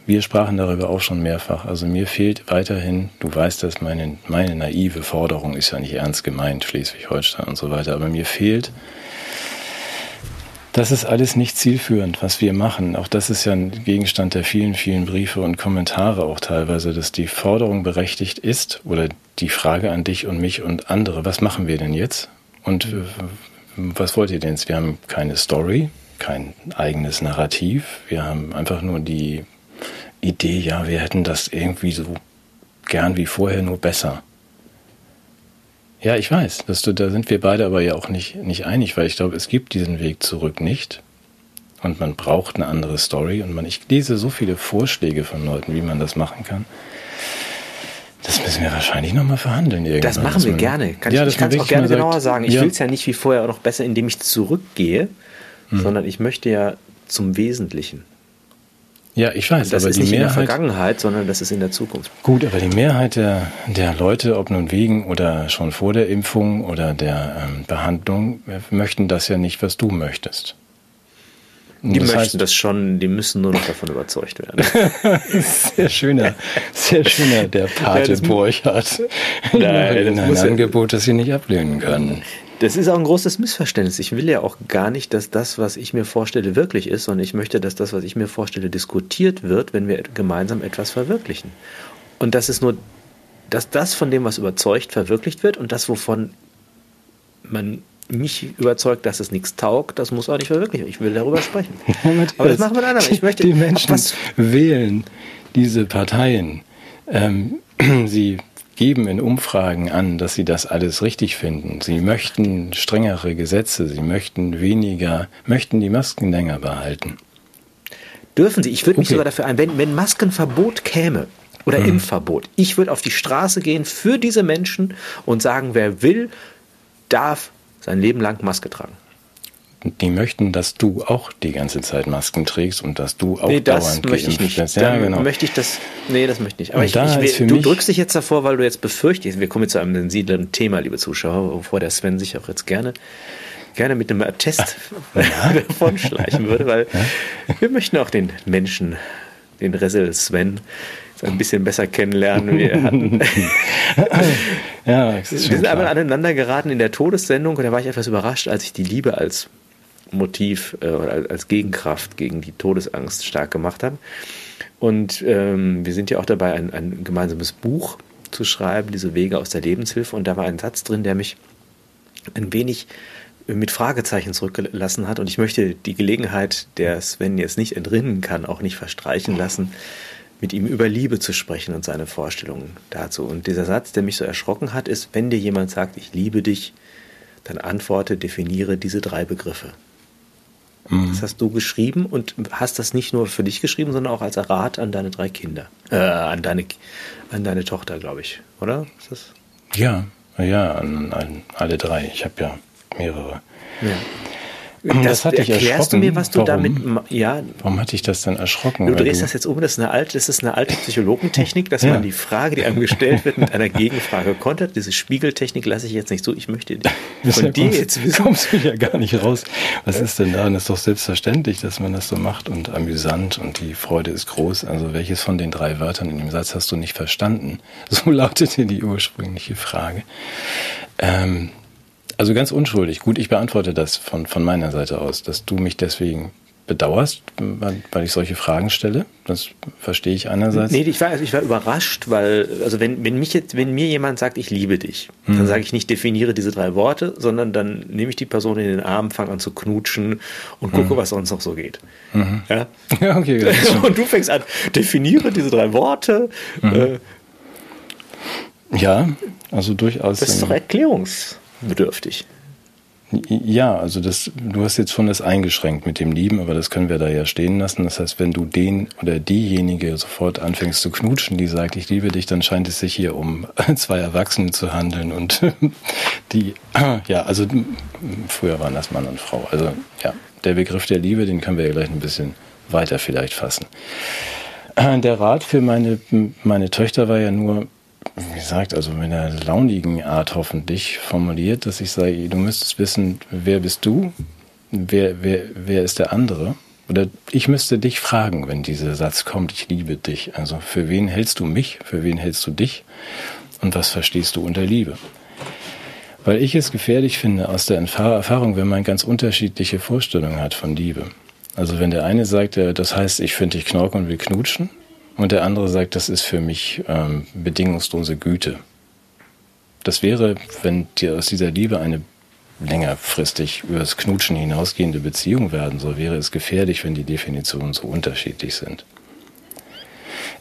wir sprachen darüber auch schon mehrfach. Also mir fehlt weiterhin, du weißt dass meine, meine naive Forderung ist ja nicht ernst gemeint, Schleswig-Holstein und so weiter, aber mir fehlt das ist alles nicht zielführend, was wir machen. Auch das ist ja ein Gegenstand der vielen, vielen Briefe und Kommentare auch teilweise, dass die Forderung berechtigt ist oder die Frage an dich und mich und andere, was machen wir denn jetzt? Und äh, was wollt ihr denn jetzt? Wir haben keine Story, kein eigenes Narrativ. Wir haben einfach nur die Idee, ja, wir hätten das irgendwie so gern wie vorher, nur besser. Ja, ich weiß. Dass du, da sind wir beide aber ja auch nicht, nicht einig, weil ich glaube, es gibt diesen Weg zurück nicht. Und man braucht eine andere Story. Und man, ich lese so viele Vorschläge von Leuten, wie man das machen kann. Das müssen wir wahrscheinlich nochmal verhandeln. Irgendwann. Das machen wir man, gerne. Kann ja, ich, ich kann es auch gerne genauer sagt, sagen. Ich ja. will es ja nicht wie vorher auch noch besser, indem ich zurückgehe, hm. sondern ich möchte ja zum Wesentlichen. Ja, ich weiß, das aber ist die nicht Mehrheit, in der Vergangenheit, sondern das ist in der Zukunft. Gut, aber die Mehrheit der, der Leute, ob nun wegen oder schon vor der Impfung oder der ähm, Behandlung, möchten das ja nicht, was du möchtest. Und die möchten heißt, das schon, die müssen nur noch davon überzeugt werden. sehr schöner, sehr schöner, der Pate ja, Burchardt. Nein, das ein Angebot, das sie nicht ablehnen können. Das ist auch ein großes Missverständnis. Ich will ja auch gar nicht, dass das, was ich mir vorstelle, wirklich ist, sondern ich möchte, dass das, was ich mir vorstelle, diskutiert wird, wenn wir gemeinsam etwas verwirklichen. Und das ist nur, dass das von dem, was überzeugt, verwirklicht wird und das, wovon man mich überzeugt, dass es nichts taugt, das muss auch nicht verwirklichen. Ich will darüber sprechen. Aber das machen wir dann. Ich möchte, die Menschen wählen diese Parteien. Ähm, sie geben in Umfragen an, dass sie das alles richtig finden. Sie möchten strengere Gesetze, sie möchten weniger, möchten die Masken länger behalten. Dürfen sie? Ich würde mich sogar dafür ein, wenn, wenn Maskenverbot käme oder hm. Impfverbot, ich würde auf die Straße gehen für diese Menschen und sagen, wer will, darf sein Leben lang Maske tragen die möchten, dass du auch die ganze Zeit Masken trägst und dass du auch nee, das dauernd möchte ich nicht. Bist. Ja, genau. möchte ich das. Nee, das möchte ich nicht. Aber ich, ich will, du drückst dich jetzt davor, weil du jetzt befürchtest. Wir kommen jetzt zu einem sensiblen Thema, liebe Zuschauer, wovor der Sven sich auch jetzt gerne gerne mit einem Attest ja. davonschleichen würde, weil ja. wir möchten auch den Menschen, den Ressel Sven, ein bisschen besser kennenlernen. Wir, hatten ja, wir sind einmal aneinander geraten in der Todessendung und da war ich etwas überrascht, als ich die Liebe als Motiv äh, als Gegenkraft gegen die Todesangst stark gemacht haben. Und ähm, wir sind ja auch dabei, ein, ein gemeinsames Buch zu schreiben, diese Wege aus der Lebenshilfe. Und da war ein Satz drin, der mich ein wenig mit Fragezeichen zurückgelassen hat. Und ich möchte die Gelegenheit, der Sven jetzt nicht entrinnen kann, auch nicht verstreichen lassen, mit ihm über Liebe zu sprechen und seine Vorstellungen dazu. Und dieser Satz, der mich so erschrocken hat, ist, wenn dir jemand sagt, ich liebe dich, dann antworte, definiere diese drei Begriffe. Mhm. Das hast du geschrieben und hast das nicht nur für dich geschrieben, sondern auch als Rat an deine drei Kinder. Äh, an deine, an deine Tochter, glaube ich, oder? Ist das? Ja, ja, an, an alle drei. Ich habe ja mehrere. Ja. Das, das hat dich erklärst du mir, was du Warum? damit, ja. Warum hat dich das denn erschrocken? Du drehst du das jetzt um, das ist eine alte, das ist eine alte Psychologentechnik, dass ja. man die Frage, die einem gestellt wird, mit einer Gegenfrage kontert. Diese Spiegeltechnik lasse ich jetzt nicht so. Ich möchte von dir jetzt wissen. kommst du ja gar nicht raus. Was ist denn da? Und das ist doch selbstverständlich, dass man das so macht und amüsant und die Freude ist groß. Also welches von den drei Wörtern in dem Satz hast du nicht verstanden? So lautete die ursprüngliche Frage. Ähm, also ganz unschuldig. Gut, ich beantworte das von, von meiner Seite aus, dass du mich deswegen bedauerst, weil ich solche Fragen stelle. Das verstehe ich einerseits. Nee, ich war, also ich war überrascht, weil, also wenn, wenn, mich jetzt, wenn mir jemand sagt, ich liebe dich, mhm. dann sage ich nicht, definiere diese drei Worte, sondern dann nehme ich die Person in den Arm, fange an zu knutschen und gucke, mhm. was sonst noch so geht. Mhm. Ja? ja, okay. und du fängst an, definiere diese drei Worte. Mhm. Äh, ja, also durchaus. Das ist doch Erklärungs bedürftig. Ja, also das, du hast jetzt schon das eingeschränkt mit dem Lieben, aber das können wir da ja stehen lassen. Das heißt, wenn du den oder diejenige sofort anfängst zu knutschen, die sagt, ich liebe dich, dann scheint es sich hier um zwei Erwachsene zu handeln und die, ja, also früher waren das Mann und Frau. Also ja, der Begriff der Liebe, den können wir ja gleich ein bisschen weiter vielleicht fassen. Der Rat für meine, meine Töchter war ja nur, wie gesagt, also mit einer launigen Art hoffentlich formuliert, dass ich sage, du müsstest wissen, wer bist du, wer, wer, wer ist der andere? Oder ich müsste dich fragen, wenn dieser Satz kommt, ich liebe dich. Also für wen hältst du mich, für wen hältst du dich und was verstehst du unter Liebe? Weil ich es gefährlich finde aus der Erfahrung, wenn man ganz unterschiedliche Vorstellungen hat von Liebe. Also wenn der eine sagt, das heißt, ich finde dich knork und will knutschen, und der andere sagt, das ist für mich ähm, bedingungslose Güte. Das wäre, wenn dir aus dieser Liebe eine längerfristig über das Knutschen hinausgehende Beziehung werden soll, wäre es gefährlich, wenn die Definitionen so unterschiedlich sind.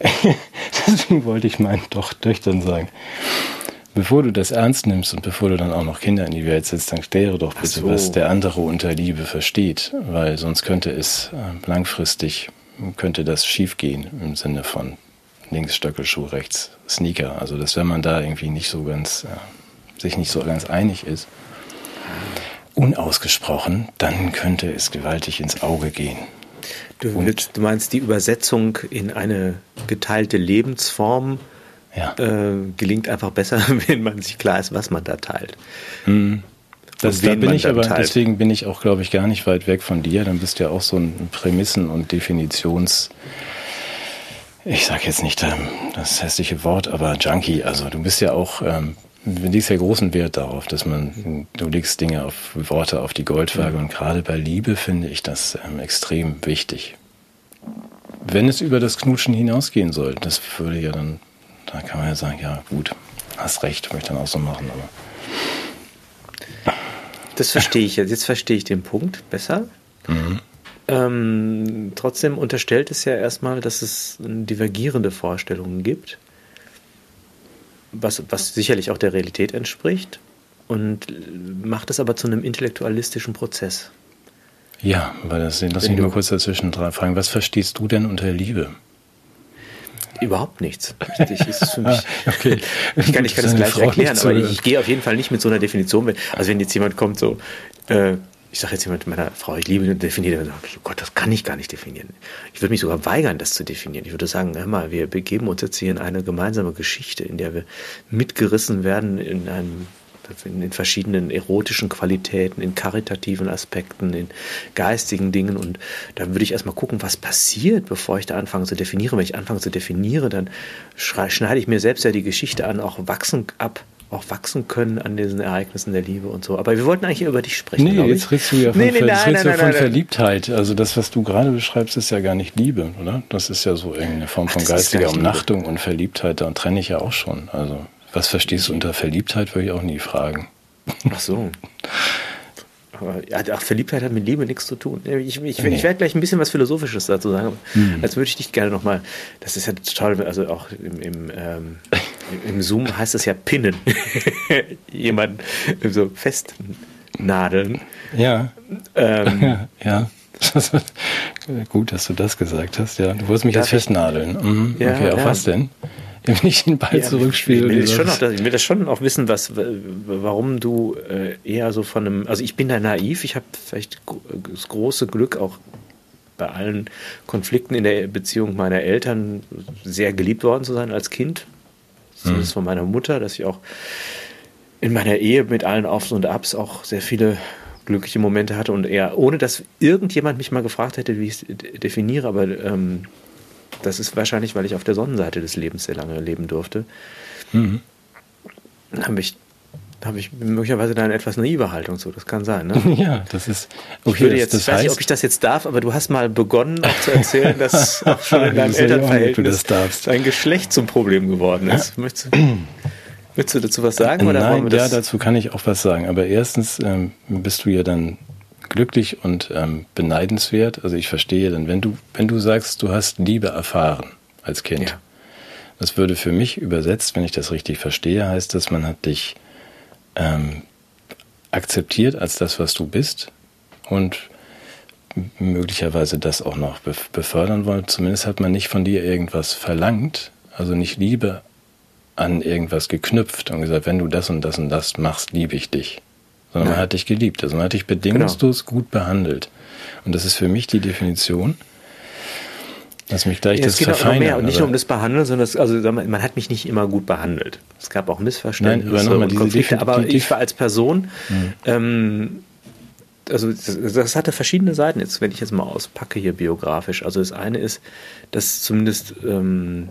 Deswegen wollte ich meinen doch Töchtern sagen, bevor du das ernst nimmst und bevor du dann auch noch Kinder in die Welt setzt, dann kläre doch bitte, so. was der andere unter Liebe versteht, weil sonst könnte es äh, langfristig könnte das schiefgehen im Sinne von links Stöckelschuh, rechts Sneaker. Also dass wenn man da irgendwie nicht so ganz, äh, sich nicht so ganz einig ist, unausgesprochen, dann könnte es gewaltig ins Auge gehen. Du, willst, du meinst die Übersetzung in eine geteilte Lebensform ja. äh, gelingt einfach besser, wenn man sich klar ist, was man da teilt. Mhm. Das, da bin ich aber, teilt. deswegen bin ich auch, glaube ich, gar nicht weit weg von dir. Dann bist du ja auch so ein Prämissen- und Definitions- ich sage jetzt nicht ähm, das hässliche Wort, aber Junkie. Also du bist ja auch, ähm, du legst ja großen Wert darauf, dass man, du legst Dinge auf Worte auf die Goldwaage mhm. und gerade bei Liebe finde ich das ähm, extrem wichtig. Wenn es über das Knutschen hinausgehen soll, das würde ja dann, da kann man ja sagen, ja gut, hast recht, möchte ich dann auch so machen, aber das verstehe ich jetzt. Jetzt verstehe ich den Punkt besser. Mhm. Ähm, trotzdem unterstellt es ja erstmal, dass es divergierende Vorstellungen gibt, was, was sicherlich auch der Realität entspricht und macht es aber zu einem intellektualistischen Prozess. Ja, weil das, lass mich nur kurz dazwischen fragen. Was verstehst du denn unter Liebe? Überhaupt nichts. Richtig, ist für mich. okay. Ich kann, ich kann das gleich Frau erklären, aber ich, ich, gehe auf jeden Fall nicht mit so einer Definition. Also wenn jetzt jemand kommt, so, äh, ich sage jetzt jemand meiner Frau, ich liebe und definiere, dann oh Gott, das kann ich gar nicht definieren. Ich würde mich sogar weigern, das zu definieren. Ich würde sagen, hör mal, wir begeben uns jetzt hier in eine gemeinsame Geschichte, in der wir mitgerissen werden in einem in verschiedenen erotischen Qualitäten, in karitativen Aspekten, in geistigen Dingen. Und da würde ich erstmal gucken, was passiert, bevor ich da anfange zu definieren. Wenn ich anfange zu definieren, dann schneide ich mir selbst ja die Geschichte an, auch wachsen ab auch wachsen können an diesen Ereignissen der Liebe und so. Aber wir wollten eigentlich über dich sprechen. Nee, jetzt redest du ja von, nee, nee, nein, nein, nein, von Verliebtheit. Also das, was du gerade beschreibst, ist ja gar nicht Liebe, oder? Das ist ja so irgendeine Form von Ach, geistiger Umnachtung und Verliebtheit. Da trenne ich ja auch schon. Also was verstehst du unter Verliebtheit, würde ich auch nie fragen. Ach so. Aber ja, ach, Verliebtheit hat mit Liebe nichts zu tun. Ich, ich, ich, ich werde gleich ein bisschen was Philosophisches dazu sagen. Mhm. Als würde ich dich gerne nochmal, das ist ja total, also auch im, im, ähm, im Zoom heißt es ja Pinnen. Jemanden so festnadeln. Ja. Ähm, ja. Gut, dass du das gesagt hast. Ja, du wolltest mich jetzt festnadeln. Mhm. Ja, okay, auf ja. was denn? Wenn ich den Ball ja, zurückspiele. Ich will, schon noch, ich will das schon auch wissen, was, warum du äh, eher so von einem, also ich bin da naiv, ich habe vielleicht das große Glück auch bei allen Konflikten in der Beziehung meiner Eltern sehr geliebt worden zu sein als Kind. Zumindest mhm. von meiner Mutter, dass ich auch in meiner Ehe mit allen Aufs und Abs auch sehr viele glückliche Momente hatte und eher, ohne dass irgendjemand mich mal gefragt hätte, wie ich es definiere, aber ähm, das ist wahrscheinlich, weil ich auf der Sonnenseite des Lebens sehr lange leben durfte. Mhm. Habe ich habe ich möglicherweise da eine etwas naive Haltung zu. Das kann sein, ne? Ja, das ist. Okay, ich würde jetzt, das, das weiß nicht, ob ich das jetzt darf, aber du hast mal begonnen, auch zu erzählen, dass auch schon in deinem Elternverhältnis dein Geschlecht zum Problem geworden ist. Möchtest du, möchtest du dazu was sagen? Oder Nein, ja, dazu kann ich auch was sagen. Aber erstens ähm, bist du ja dann glücklich und ähm, beneidenswert. Also ich verstehe dann, wenn du, wenn du sagst, du hast Liebe erfahren als Kind. Ja. Das würde für mich übersetzt, wenn ich das richtig verstehe, heißt das, man hat dich ähm, akzeptiert als das, was du bist und möglicherweise das auch noch befördern wollen. Zumindest hat man nicht von dir irgendwas verlangt, also nicht Liebe an irgendwas geknüpft und gesagt, wenn du das und das und das machst, liebe ich dich. Sondern man hat dich geliebt. Also man hat dich bedingungslos genau. gut behandelt. Und das ist für mich die Definition Lass mich gleich ja, das es geht verfeinern. Mehr, und nicht nur um das Behandeln, sondern das, also man hat mich nicht immer gut behandelt. Es gab auch Missverständnisse Nein, und Konflikte, aber ich war als Person, mhm. ähm, also das, das, hatte verschiedene Seiten. Jetzt, wenn ich jetzt mal auspacke hier biografisch. Also das eine ist, dass zumindest ähm,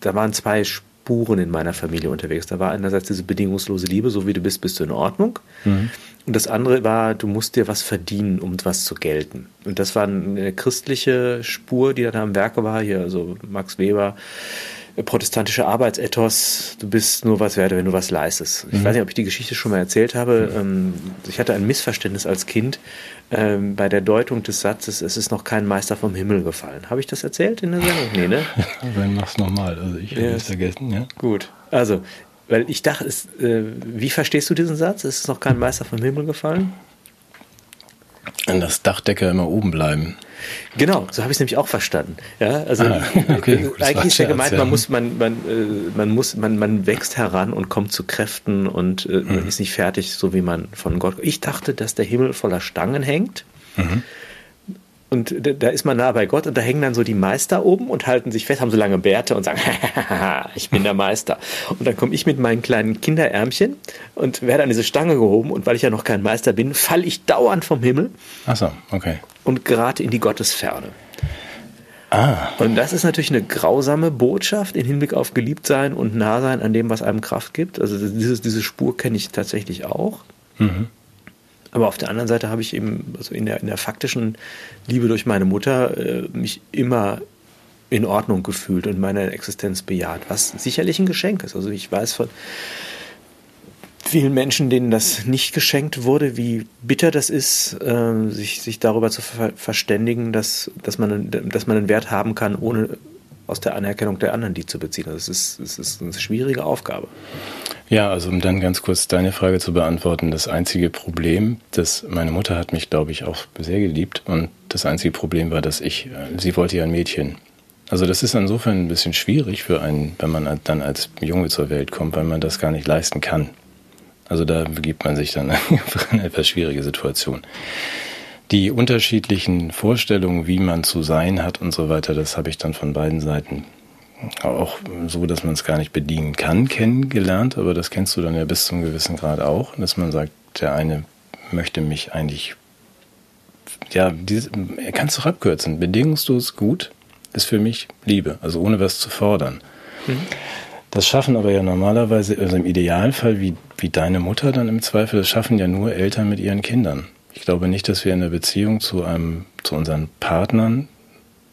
da waren zwei Spuren in meiner Familie unterwegs. Da war einerseits diese bedingungslose Liebe, so wie du bist, bist du in Ordnung. Mhm. Und das andere war, du musst dir was verdienen, um was zu gelten. Und das war eine christliche Spur, die da am Werke war. Hier, also Max Weber, protestantische Arbeitsethos, du bist nur was wert, wenn du was leistest. Ich mhm. weiß nicht, ob ich die Geschichte schon mal erzählt habe. Mhm. Ich hatte ein Missverständnis als Kind ähm, bei der Deutung des Satzes, es ist noch kein Meister vom Himmel gefallen. Habe ich das erzählt in der Sendung? Nee, ne? Dann mach's nochmal. Also ich habe es vergessen, ja. Gut. Also, weil ich dachte, es, äh, wie verstehst du diesen Satz? Ist es noch kein Meister vom Himmel gefallen? An das Dachdecker immer oben bleiben. Genau, so habe ich es nämlich auch verstanden. Ja, also ah, okay, äh, eigentlich ist ja gemeint, man muss, man, man, äh, man muss, man, man wächst heran und kommt zu Kräften und äh, mhm. ist nicht fertig, so wie man von Gott. Ich dachte, dass der Himmel voller Stangen hängt. Mhm. Und da ist man nah bei Gott und da hängen dann so die Meister oben und halten sich fest, haben so lange Bärte und sagen, ich bin der Meister. Und dann komme ich mit meinen kleinen Kinderärmchen und werde an diese Stange gehoben und weil ich ja noch kein Meister bin, falle ich dauernd vom Himmel. Ach so, okay. Und gerate in die Gottesferne. Ah. Und das ist natürlich eine grausame Botschaft im Hinblick auf Geliebtsein und Nahsein an dem, was einem Kraft gibt. Also dieses, diese Spur kenne ich tatsächlich auch. Mhm. Aber auf der anderen Seite habe ich eben, also in der, in der faktischen Liebe durch meine Mutter, äh, mich immer in Ordnung gefühlt und meine Existenz bejaht, was sicherlich ein Geschenk ist. Also ich weiß von vielen Menschen, denen das nicht geschenkt wurde, wie bitter das ist, äh, sich, sich darüber zu ver verständigen, dass, dass, man, dass man einen Wert haben kann, ohne aus der Anerkennung der anderen die zu beziehen. Das ist, das ist eine schwierige Aufgabe. Ja, also um dann ganz kurz deine Frage zu beantworten, das einzige Problem, das meine Mutter hat mich, glaube ich, auch sehr geliebt und das einzige Problem war, dass ich, äh, sie wollte ja ein Mädchen. Also das ist insofern ein bisschen schwierig für einen, wenn man dann als Junge zur Welt kommt, weil man das gar nicht leisten kann. Also da begibt man sich dann in eine etwas schwierige Situation. Die unterschiedlichen Vorstellungen, wie man zu sein hat und so weiter, das habe ich dann von beiden Seiten auch so, dass man es gar nicht bedienen kann, kennengelernt, aber das kennst du dann ja bis zum gewissen Grad auch, dass man sagt, der eine möchte mich eigentlich, ja, er kann es doch abkürzen, bedingungslos gut ist für mich Liebe, also ohne was zu fordern. Mhm. Das schaffen aber ja normalerweise, also im Idealfall, wie, wie deine Mutter dann im Zweifel, das schaffen ja nur Eltern mit ihren Kindern. Ich glaube nicht, dass wir in der Beziehung zu einem, zu unseren Partnern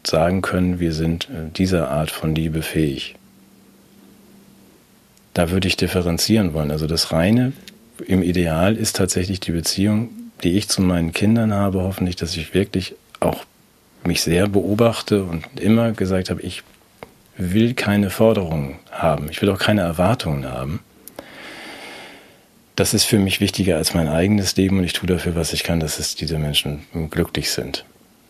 sagen können, wir sind äh, dieser Art von Liebe fähig. Da würde ich differenzieren wollen. Also das reine im Ideal ist tatsächlich die Beziehung, die ich zu meinen Kindern habe, hoffentlich, dass ich wirklich auch mich sehr beobachte und immer gesagt habe, ich will keine Forderungen haben, ich will auch keine Erwartungen haben. Das ist für mich wichtiger als mein eigenes Leben und ich tue dafür, was ich kann, dass es diese Menschen glücklich sind.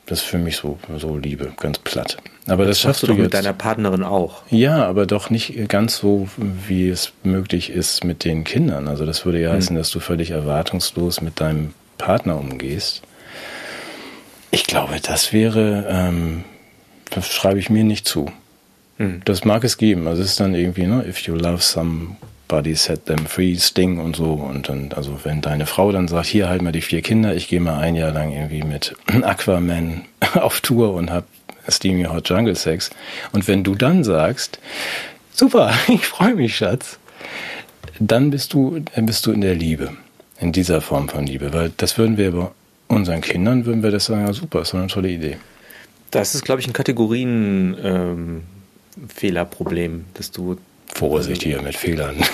Das ist für mich so, so Liebe, ganz platt. Aber das, das schaffst du doch mit deiner Partnerin auch. Ja, aber doch nicht ganz so, wie es möglich ist mit den Kindern. Also das würde ja hm. heißen, dass du völlig erwartungslos mit deinem Partner umgehst. Ich glaube, das wäre, ähm, das schreibe ich mir nicht zu. Hm. Das mag es geben. Also es ist dann irgendwie, ne, if you love somebody, set them free, Sting und so. Und dann, also wenn deine Frau dann sagt, hier halt mal die vier Kinder, ich gehe mal ein Jahr lang irgendwie mit Aquaman auf Tour und hab Steamy Hot Jungle Sex. Und wenn du dann sagst, super, ich freue mich, Schatz, dann bist du, bist du in der Liebe. In dieser Form von Liebe. Weil das würden wir bei unseren Kindern, würden wir das sagen, ja super, ist eine tolle Idee. Das ist, glaube ich, ein Kategorienfehlerproblem, ähm, dass du Vorsicht hier mit Fehlern.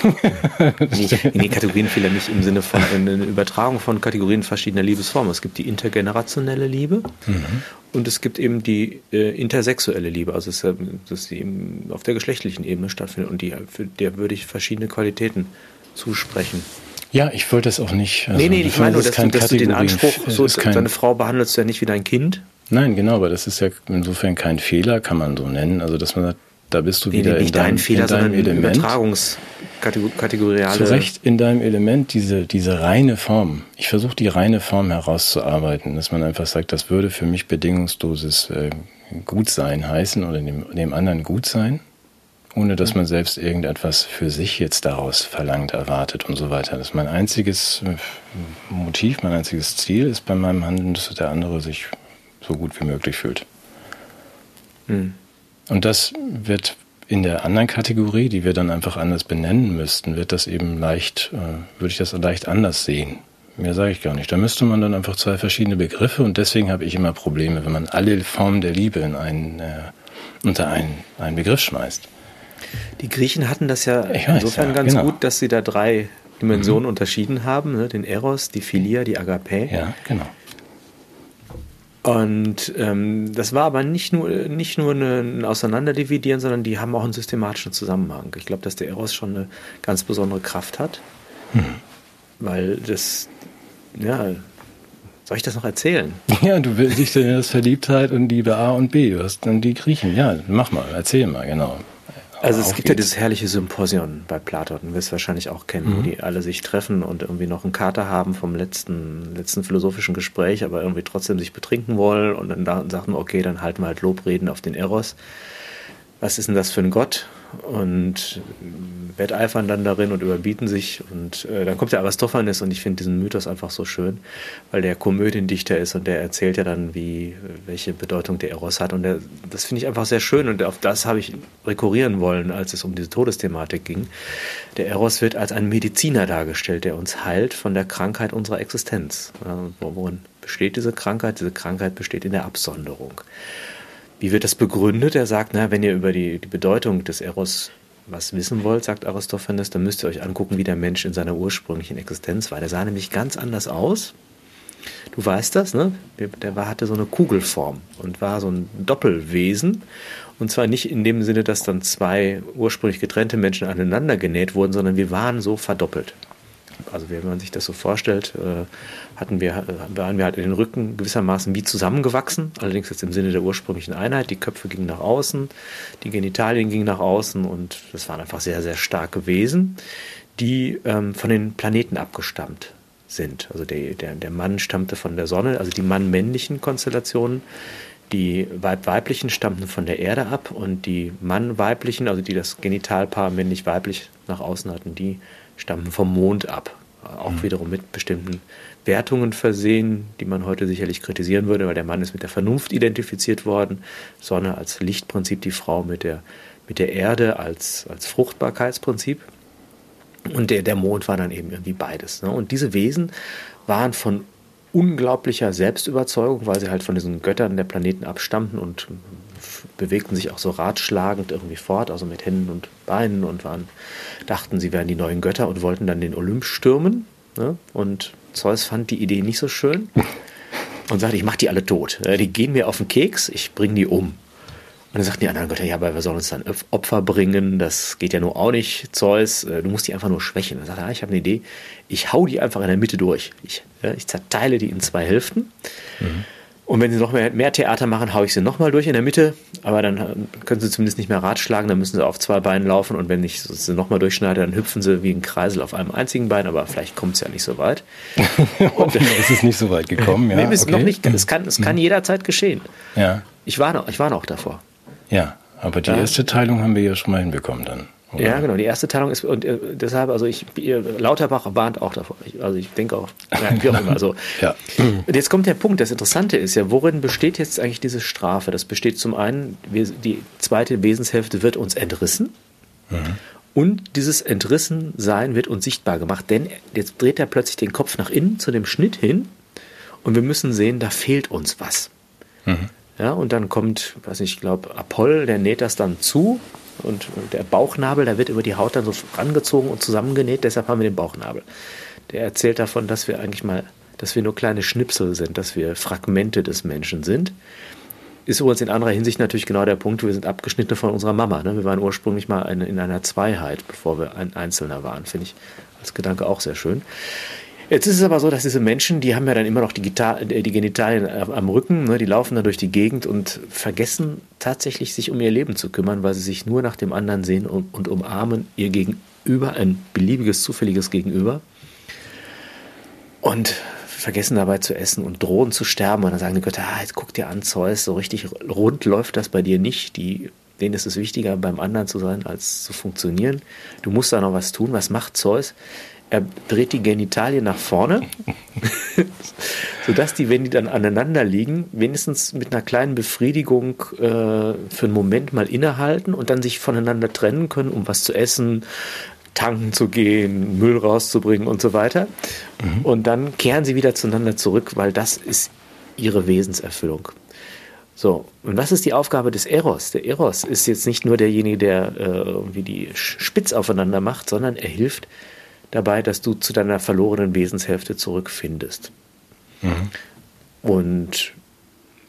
nee, nee, Kategorienfehler nicht im Sinne von eine Übertragung von Kategorien verschiedener Liebesformen. Es gibt die intergenerationelle Liebe mhm. und es gibt eben die äh, intersexuelle Liebe, also es, dass die eben auf der geschlechtlichen Ebene stattfindet und die, für der würde ich verschiedene Qualitäten zusprechen. Ja, ich wollte das auch nicht. Also, nee, nee, ich meine nur, dass, du, dass du den Anspruch, so, deine Frau behandelst du ja nicht wie dein Kind. Nein, genau, aber das ist ja insofern kein Fehler, kann man so nennen. Also, dass man sagt, da bist du wieder nee, nicht in deinem, Fehler, in deinem Element. Übertragungskategoriale. Zu Recht in deinem Element diese, diese reine Form. Ich versuche die reine Form herauszuarbeiten, dass man einfach sagt, das würde für mich bedingungsloses äh, Gutsein heißen oder dem, dem anderen Gutsein, ohne dass man selbst irgendetwas für sich jetzt daraus verlangt, erwartet und so weiter. Das ist mein einziges äh, Motiv, mein einziges Ziel ist bei meinem Handeln, dass der andere sich so gut wie möglich fühlt. Mhm. Und das wird in der anderen Kategorie, die wir dann einfach anders benennen müssten, wird das eben leicht, äh, würde ich das leicht anders sehen. Mehr sage ich gar nicht. Da müsste man dann einfach zwei verschiedene Begriffe und deswegen habe ich immer Probleme, wenn man alle Formen der Liebe in einen, äh, unter einen, einen Begriff schmeißt. Die Griechen hatten das ja weiß, insofern ja, ganz genau. gut, dass sie da drei Dimensionen mhm. unterschieden haben, ne? den Eros, die Philia, die Agape. Ja, genau. Und ähm, das war aber nicht nur, nicht nur ein Auseinanderdividieren, sondern die haben auch einen systematischen Zusammenhang. Ich glaube, dass der Eros schon eine ganz besondere Kraft hat, hm. weil das, ja, soll ich das noch erzählen? Ja, du willst dich denn das Verliebtheit und Liebe A und B, du hast dann die Griechen. Ja, mach mal, erzähl mal, genau. Also es gibt ja dieses herrliche Symposion bei Platon, du wirst wahrscheinlich auch kennen, mhm. wo die alle sich treffen und irgendwie noch einen Kater haben vom letzten, letzten philosophischen Gespräch, aber irgendwie trotzdem sich betrinken wollen und dann da sagen, okay, dann halten wir halt Lobreden auf den Eros. Was ist denn das für ein Gott? Und wetteifern dann darin und überbieten sich. Und äh, dann kommt der Aristophanes und ich finde diesen Mythos einfach so schön, weil der Komödiendichter ist und der erzählt ja dann, wie, welche Bedeutung der Eros hat. Und der, das finde ich einfach sehr schön und auf das habe ich rekurrieren wollen, als es um diese Todesthematik ging. Der Eros wird als ein Mediziner dargestellt, der uns heilt von der Krankheit unserer Existenz. Ja, worin besteht diese Krankheit? Diese Krankheit besteht in der Absonderung. Wie wird das begründet? Er sagt, na, wenn ihr über die, die Bedeutung des Eros was wissen wollt, sagt Aristophanes, dann müsst ihr euch angucken, wie der Mensch in seiner ursprünglichen Existenz war. Der sah nämlich ganz anders aus. Du weißt das, ne? Der war, hatte so eine Kugelform und war so ein Doppelwesen. Und zwar nicht in dem Sinne, dass dann zwei ursprünglich getrennte Menschen aneinander genäht wurden, sondern wir waren so verdoppelt also wenn man sich das so vorstellt, äh, hatten wir, äh, waren wir halt in den Rücken gewissermaßen wie zusammengewachsen, allerdings jetzt im Sinne der ursprünglichen Einheit. Die Köpfe gingen nach außen, die Genitalien gingen nach außen und das waren einfach sehr, sehr starke Wesen, die ähm, von den Planeten abgestammt sind. Also der, der, der Mann stammte von der Sonne, also die Mann-männlichen Konstellationen. Die Weib-weiblichen stammten von der Erde ab und die Mann-weiblichen, also die das Genitalpaar männlich-weiblich nach außen hatten, die stammen vom Mond ab. Auch mhm. wiederum mit bestimmten Wertungen versehen, die man heute sicherlich kritisieren würde, weil der Mann ist mit der Vernunft identifiziert worden, Sonne als Lichtprinzip, die Frau mit der, mit der Erde als, als Fruchtbarkeitsprinzip. Und der, der Mond war dann eben irgendwie beides. Ne? Und diese Wesen waren von unglaublicher Selbstüberzeugung, weil sie halt von diesen Göttern der Planeten abstammten und bewegten sich auch so ratschlagend irgendwie fort, also mit Händen und Beinen und waren, dachten, sie wären die neuen Götter und wollten dann den Olymp stürmen. Ne? Und Zeus fand die Idee nicht so schön und sagte, ich mache die alle tot. Die gehen mir auf den Keks, ich bringe die um. Und dann sagten die anderen Götter, ja, aber wir sollen uns dann Opfer bringen, das geht ja nur auch nicht, Zeus, äh, du musst die einfach nur schwächen. Dann sagt er, ah, ich habe eine Idee, ich hau die einfach in der Mitte durch. Ich, ich zerteile die in zwei Hälften. Mhm Und wenn sie noch mehr, mehr Theater machen, haue ich sie nochmal durch in der Mitte. Aber dann können sie zumindest nicht mehr Rad schlagen, dann müssen sie auf zwei Beinen laufen. Und wenn ich sie nochmal durchschneide, dann hüpfen sie wie ein Kreisel auf einem einzigen Bein. Aber vielleicht kommt es ja nicht so weit. und es ist nicht so weit gekommen. Ja, nee, okay. noch nicht, es kann, es kann mhm. jederzeit geschehen. Ja. Ich war noch, ich war noch davor. Ja, aber die ja. erste Teilung haben wir ja schon mal hinbekommen dann. Oder? Ja, genau. Die erste Teilung ist, und äh, deshalb, also ich, Lauterbach warnt auch davor. Ich, also ich denke auch, ja, wie auch immer. Also, ja. Und jetzt kommt der Punkt, das Interessante ist ja, worin besteht jetzt eigentlich diese Strafe? Das besteht zum einen, die zweite Wesenshälfte wird uns entrissen. Mhm. Und dieses Entrissen-Sein wird uns sichtbar gemacht, denn jetzt dreht er plötzlich den Kopf nach innen zu dem Schnitt hin und wir müssen sehen, da fehlt uns was. Mhm. Ja, und dann kommt, weiß nicht, ich glaube, Apoll, der näht das dann zu und der Bauchnabel, der wird über die Haut dann so rangezogen und zusammengenäht, deshalb haben wir den Bauchnabel. Der erzählt davon, dass wir eigentlich mal, dass wir nur kleine Schnipsel sind, dass wir Fragmente des Menschen sind. Ist übrigens in anderer Hinsicht natürlich genau der Punkt, wir sind abgeschnitten von unserer Mama. Ne? Wir waren ursprünglich mal eine, in einer Zweiheit, bevor wir ein Einzelner waren, finde ich als Gedanke auch sehr schön. Jetzt ist es aber so, dass diese Menschen, die haben ja dann immer noch die, Gitar äh, die Genitalien am Rücken, ne, die laufen dann durch die Gegend und vergessen tatsächlich sich um ihr Leben zu kümmern, weil sie sich nur nach dem anderen sehen und, und umarmen ihr Gegenüber, ein beliebiges, zufälliges Gegenüber. Und vergessen dabei zu essen und drohen zu sterben. Und dann sagen die Götter, ah, jetzt guck dir an, Zeus, so richtig rund läuft das bei dir nicht. Die, denen ist es wichtiger, beim anderen zu sein, als zu funktionieren. Du musst da noch was tun. Was macht Zeus? er dreht die Genitalien nach vorne, sodass die, wenn die dann aneinander liegen, wenigstens mit einer kleinen Befriedigung äh, für einen Moment mal innehalten und dann sich voneinander trennen können, um was zu essen, tanken zu gehen, Müll rauszubringen und so weiter. Mhm. Und dann kehren sie wieder zueinander zurück, weil das ist ihre Wesenserfüllung. So, und was ist die Aufgabe des Eros? Der Eros ist jetzt nicht nur derjenige, der äh, irgendwie die spitz aufeinander macht, sondern er hilft dabei, dass du zu deiner verlorenen Wesenshälfte zurückfindest. Mhm. Und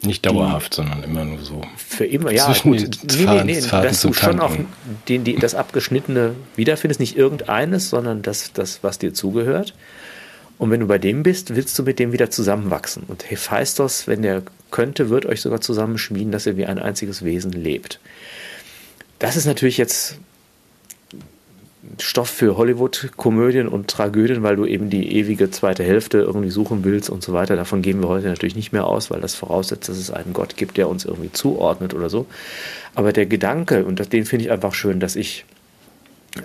nicht dauerhaft, die, sondern immer nur so. Für immer, ja, gut. Nee, nee, nee, dass du schon auch den, die, das Abgeschnittene wiederfindest, nicht irgendeines, sondern das, das, was dir zugehört. Und wenn du bei dem bist, willst du mit dem wieder zusammenwachsen. Und Hephaistos, wenn der könnte, wird euch sogar zusammenschmieden, dass ihr wie ein einziges Wesen lebt. Das ist natürlich jetzt Stoff für Hollywood-Komödien und Tragödien, weil du eben die ewige zweite Hälfte irgendwie suchen willst und so weiter. Davon gehen wir heute natürlich nicht mehr aus, weil das voraussetzt, dass es einen Gott gibt, der uns irgendwie zuordnet oder so. Aber der Gedanke, und den finde ich einfach schön, dass ich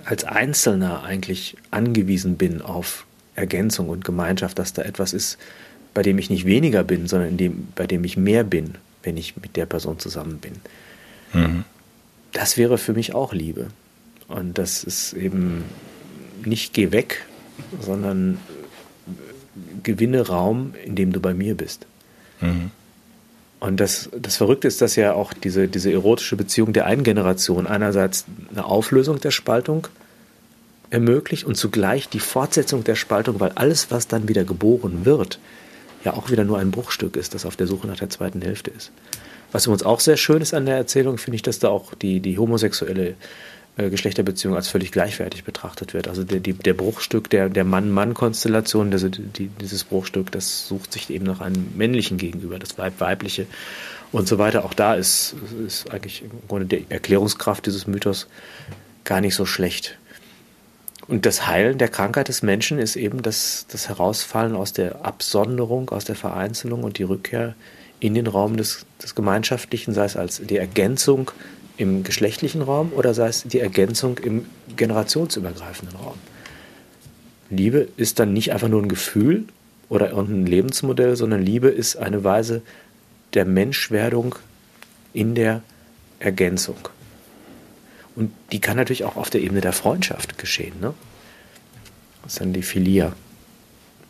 als Einzelner eigentlich angewiesen bin auf Ergänzung und Gemeinschaft, dass da etwas ist, bei dem ich nicht weniger bin, sondern in dem, bei dem ich mehr bin, wenn ich mit der Person zusammen bin. Mhm. Das wäre für mich auch Liebe. Und das ist eben nicht geh weg, sondern gewinne Raum, in dem du bei mir bist. Mhm. Und das, das Verrückte ist, dass ja auch diese, diese erotische Beziehung der einen Generation einerseits eine Auflösung der Spaltung ermöglicht und zugleich die Fortsetzung der Spaltung, weil alles, was dann wieder geboren wird, ja auch wieder nur ein Bruchstück ist, das auf der Suche nach der zweiten Hälfte ist. Was übrigens auch sehr schön ist an der Erzählung, finde ich, dass da auch die, die homosexuelle äh, Geschlechterbeziehung als völlig gleichwertig betrachtet wird. Also der, die, der Bruchstück der, der Mann-Mann-Konstellation, also die, dieses Bruchstück, das sucht sich eben nach einem männlichen gegenüber, das Weib-Weibliche und so weiter. Auch da ist, ist eigentlich im Grunde die Erklärungskraft dieses Mythos gar nicht so schlecht. Und das Heilen der Krankheit des Menschen ist eben das, das Herausfallen aus der Absonderung, aus der Vereinzelung und die Rückkehr in den Raum des, des Gemeinschaftlichen, sei es als die Ergänzung im geschlechtlichen Raum oder sei es die Ergänzung im generationsübergreifenden Raum. Liebe ist dann nicht einfach nur ein Gefühl oder irgendein Lebensmodell, sondern Liebe ist eine Weise der Menschwerdung in der Ergänzung. Und die kann natürlich auch auf der Ebene der Freundschaft geschehen. Ne? Das ist dann die Philia.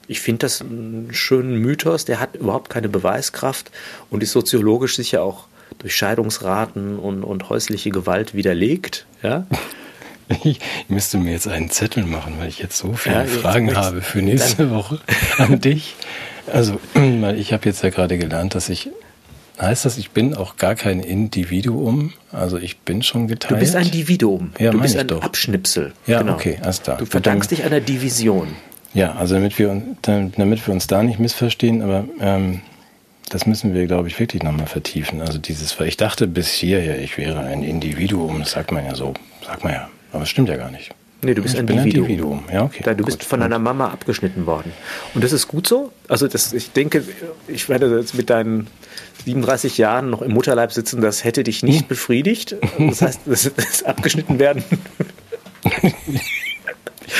Ich finde das einen schönen Mythos, der hat überhaupt keine Beweiskraft und ist soziologisch sicher auch durch Scheidungsraten und, und häusliche Gewalt widerlegt. Ja? Ich müsste mir jetzt einen Zettel machen, weil ich jetzt so viele ja, Fragen habe für nächste Woche an dich. Also, weil ich habe jetzt ja gerade gelernt, dass ich Heißt das, ich bin auch gar kein Individuum? Also ich bin schon geteilt? Du bist ein Individuum. Ja, du bist ein doch. Abschnipsel. Ja, genau. okay, alles klar. Du verdankst dich einer Division. Ja, also damit wir, damit wir uns da nicht missverstehen, aber ähm, das müssen wir, glaube ich, wirklich nochmal vertiefen. Also dieses, weil ich dachte bis hierher, ich wäre ein Individuum, das sagt man ja so, sagt man ja, aber es stimmt ja gar nicht. Nee, du bist ich ein bin Individuum. ein Individuum. Ja, okay. Du bist von deiner Mama abgeschnitten worden. Und das ist gut so. Also das, ich denke, ich werde jetzt mit deinen 37 Jahren noch im Mutterleib sitzen, das hätte dich nicht Hm. befriedigt. Das heißt, das, das abgeschnitten werden.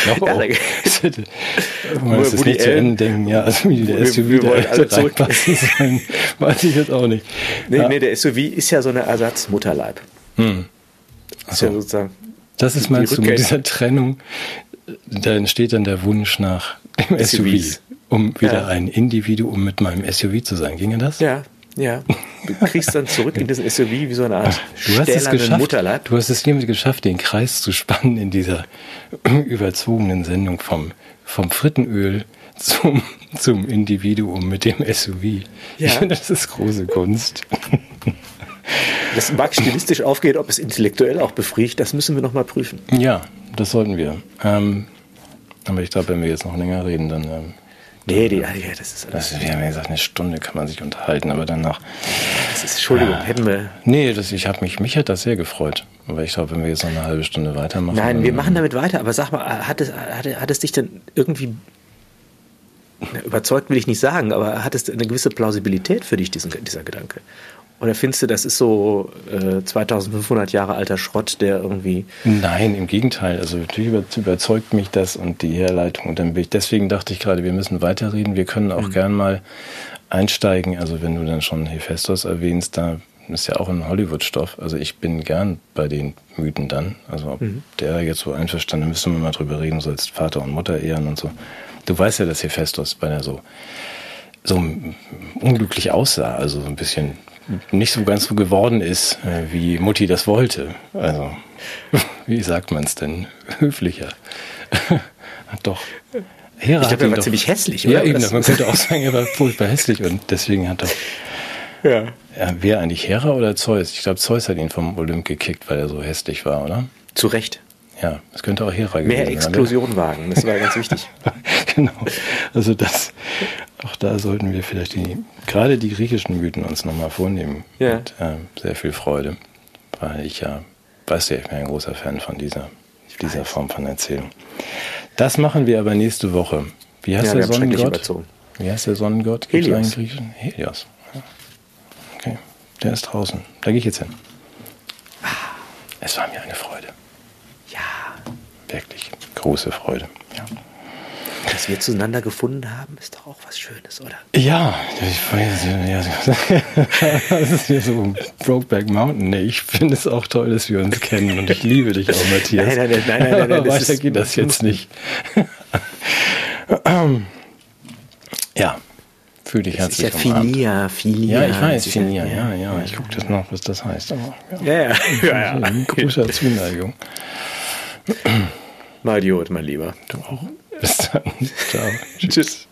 glaube Ja, auch. Das Man muss es Woody nicht zu Ende denken, ja, also wie der Wir- SUV wir da wollen alle sollen, weiß ich jetzt auch nicht. Nee, ja. nee, der SUV ist ja so eine Ersatzmutterleib. Hm. Ist ja sozusagen. Das ist meinst du mit dieser Trennung, da entsteht dann der Wunsch nach dem SUV, SUVs. um wieder Ja. ein Individuum mit meinem SUV zu sein. Ginge das? Ja, ja. Du kriegst dann zurück in diesen SUV wie so eine Art Du hast es geschafft. Mutterleib. Du hast es hiermit geschafft, den Kreis zu spannen in dieser überzogenen Sendung vom, vom Frittenöl zum, zum Individuum mit dem SUV. Ja. Ich finde, das ist große Kunst. Das mag stilistisch aufgehen, ob es intellektuell auch befriedigt, das müssen wir noch mal prüfen. Ja, das sollten wir. Ähm, aber ich glaube, wenn wir jetzt noch länger reden, dann. Ähm, Nee, die, ja, das ist alles. das, wir haben ja gesagt, eine Stunde kann man sich unterhalten, aber danach. Das ist, Entschuldigung, hätten wir. Nee, das, ich habe mich, mich hat das sehr gefreut. Aber ich glaube, wenn wir jetzt noch eine halbe Stunde weitermachen. Nein, wir machen damit weiter, aber sag mal, hat es, hat, hat es dich denn irgendwie überzeugt, will ich nicht sagen, aber hat es eine gewisse Plausibilität für dich, diesen, dieser Gedanke? Oder findest du, das ist so äh, 2500 Jahre alter Schrott, der irgendwie. Nein, im Gegenteil. Also natürlich über, überzeugt mich das und die Herleitung. Und dann bin ich, deswegen dachte ich gerade, wir müssen weiterreden. Wir können auch gern mal einsteigen. Also wenn du dann schon Hephaestus erwähnst, da ist ja auch ein Hollywood-Stoff. Also ich bin gern bei den Mythen dann. Also ob der jetzt so einverstanden, müssen wir mal drüber reden, so als Vater und Mutter ehren und so. Du weißt ja, dass Hephaestus, weil er so so unglücklich aussah, also so ein bisschen nicht so ganz so geworden ist, äh, wie Mutti das wollte. Also, wie sagt man es denn? Höflicher. Hat doch. Hera Ich glaube, er war doch- ziemlich hässlich, Ja, oder? eben, Das- man könnte auch sagen, er war furchtbar hässlich und deswegen hat doch. Ja. Ja, wer eigentlich Hera oder Zeus? Ich glaube, Zeus hat ihn vom Olymp gekickt, weil er so hässlich war, oder? Zu Recht. Ja, es könnte auch Hera gewesen Mehr sein. Exklusion wagen, das war ganz wichtig. genau. Also das, auch da sollten wir vielleicht die, gerade die griechischen Mythen uns nochmal vornehmen. Ja. Mit äh, sehr viel Freude. Weil ich ja, weißt du, ich bin ein großer Fan von dieser, dieser. Form von Erzählung. Das machen wir aber nächste Woche. Wie heißt Ja, der Sonnengott? Wie heißt der Sonnengott? Gibt's Helios. einen Griechen? Helios. Ja. Okay, der ist draußen. Da gehe ich jetzt hin. Es war mir eine Freude. Wirklich große Freude. Ja. Dass wir zueinander gefunden haben, ist doch auch was Schönes, oder? Ja, ich weiß, ja, das ist ja so Brokeback Mountain. Nee, ich finde es auch toll, dass wir uns kennen und ich liebe dich auch, Matthias. Nein, nein, nein, nein, nein, nein, weiter ist- geht das jetzt nicht. ja, fühl dich Das ist ja herzlich umarmt. Filia, Filia. Ja, ich weiß, ist ja- ja, ja. Ich gucke das noch, was das heißt. Aber, ja. Ja, ja. ja, ja. Großer Zuneigung. Mal Idiot, mein Lieber. Du auch. Bis dann. Ciao. Tschüss.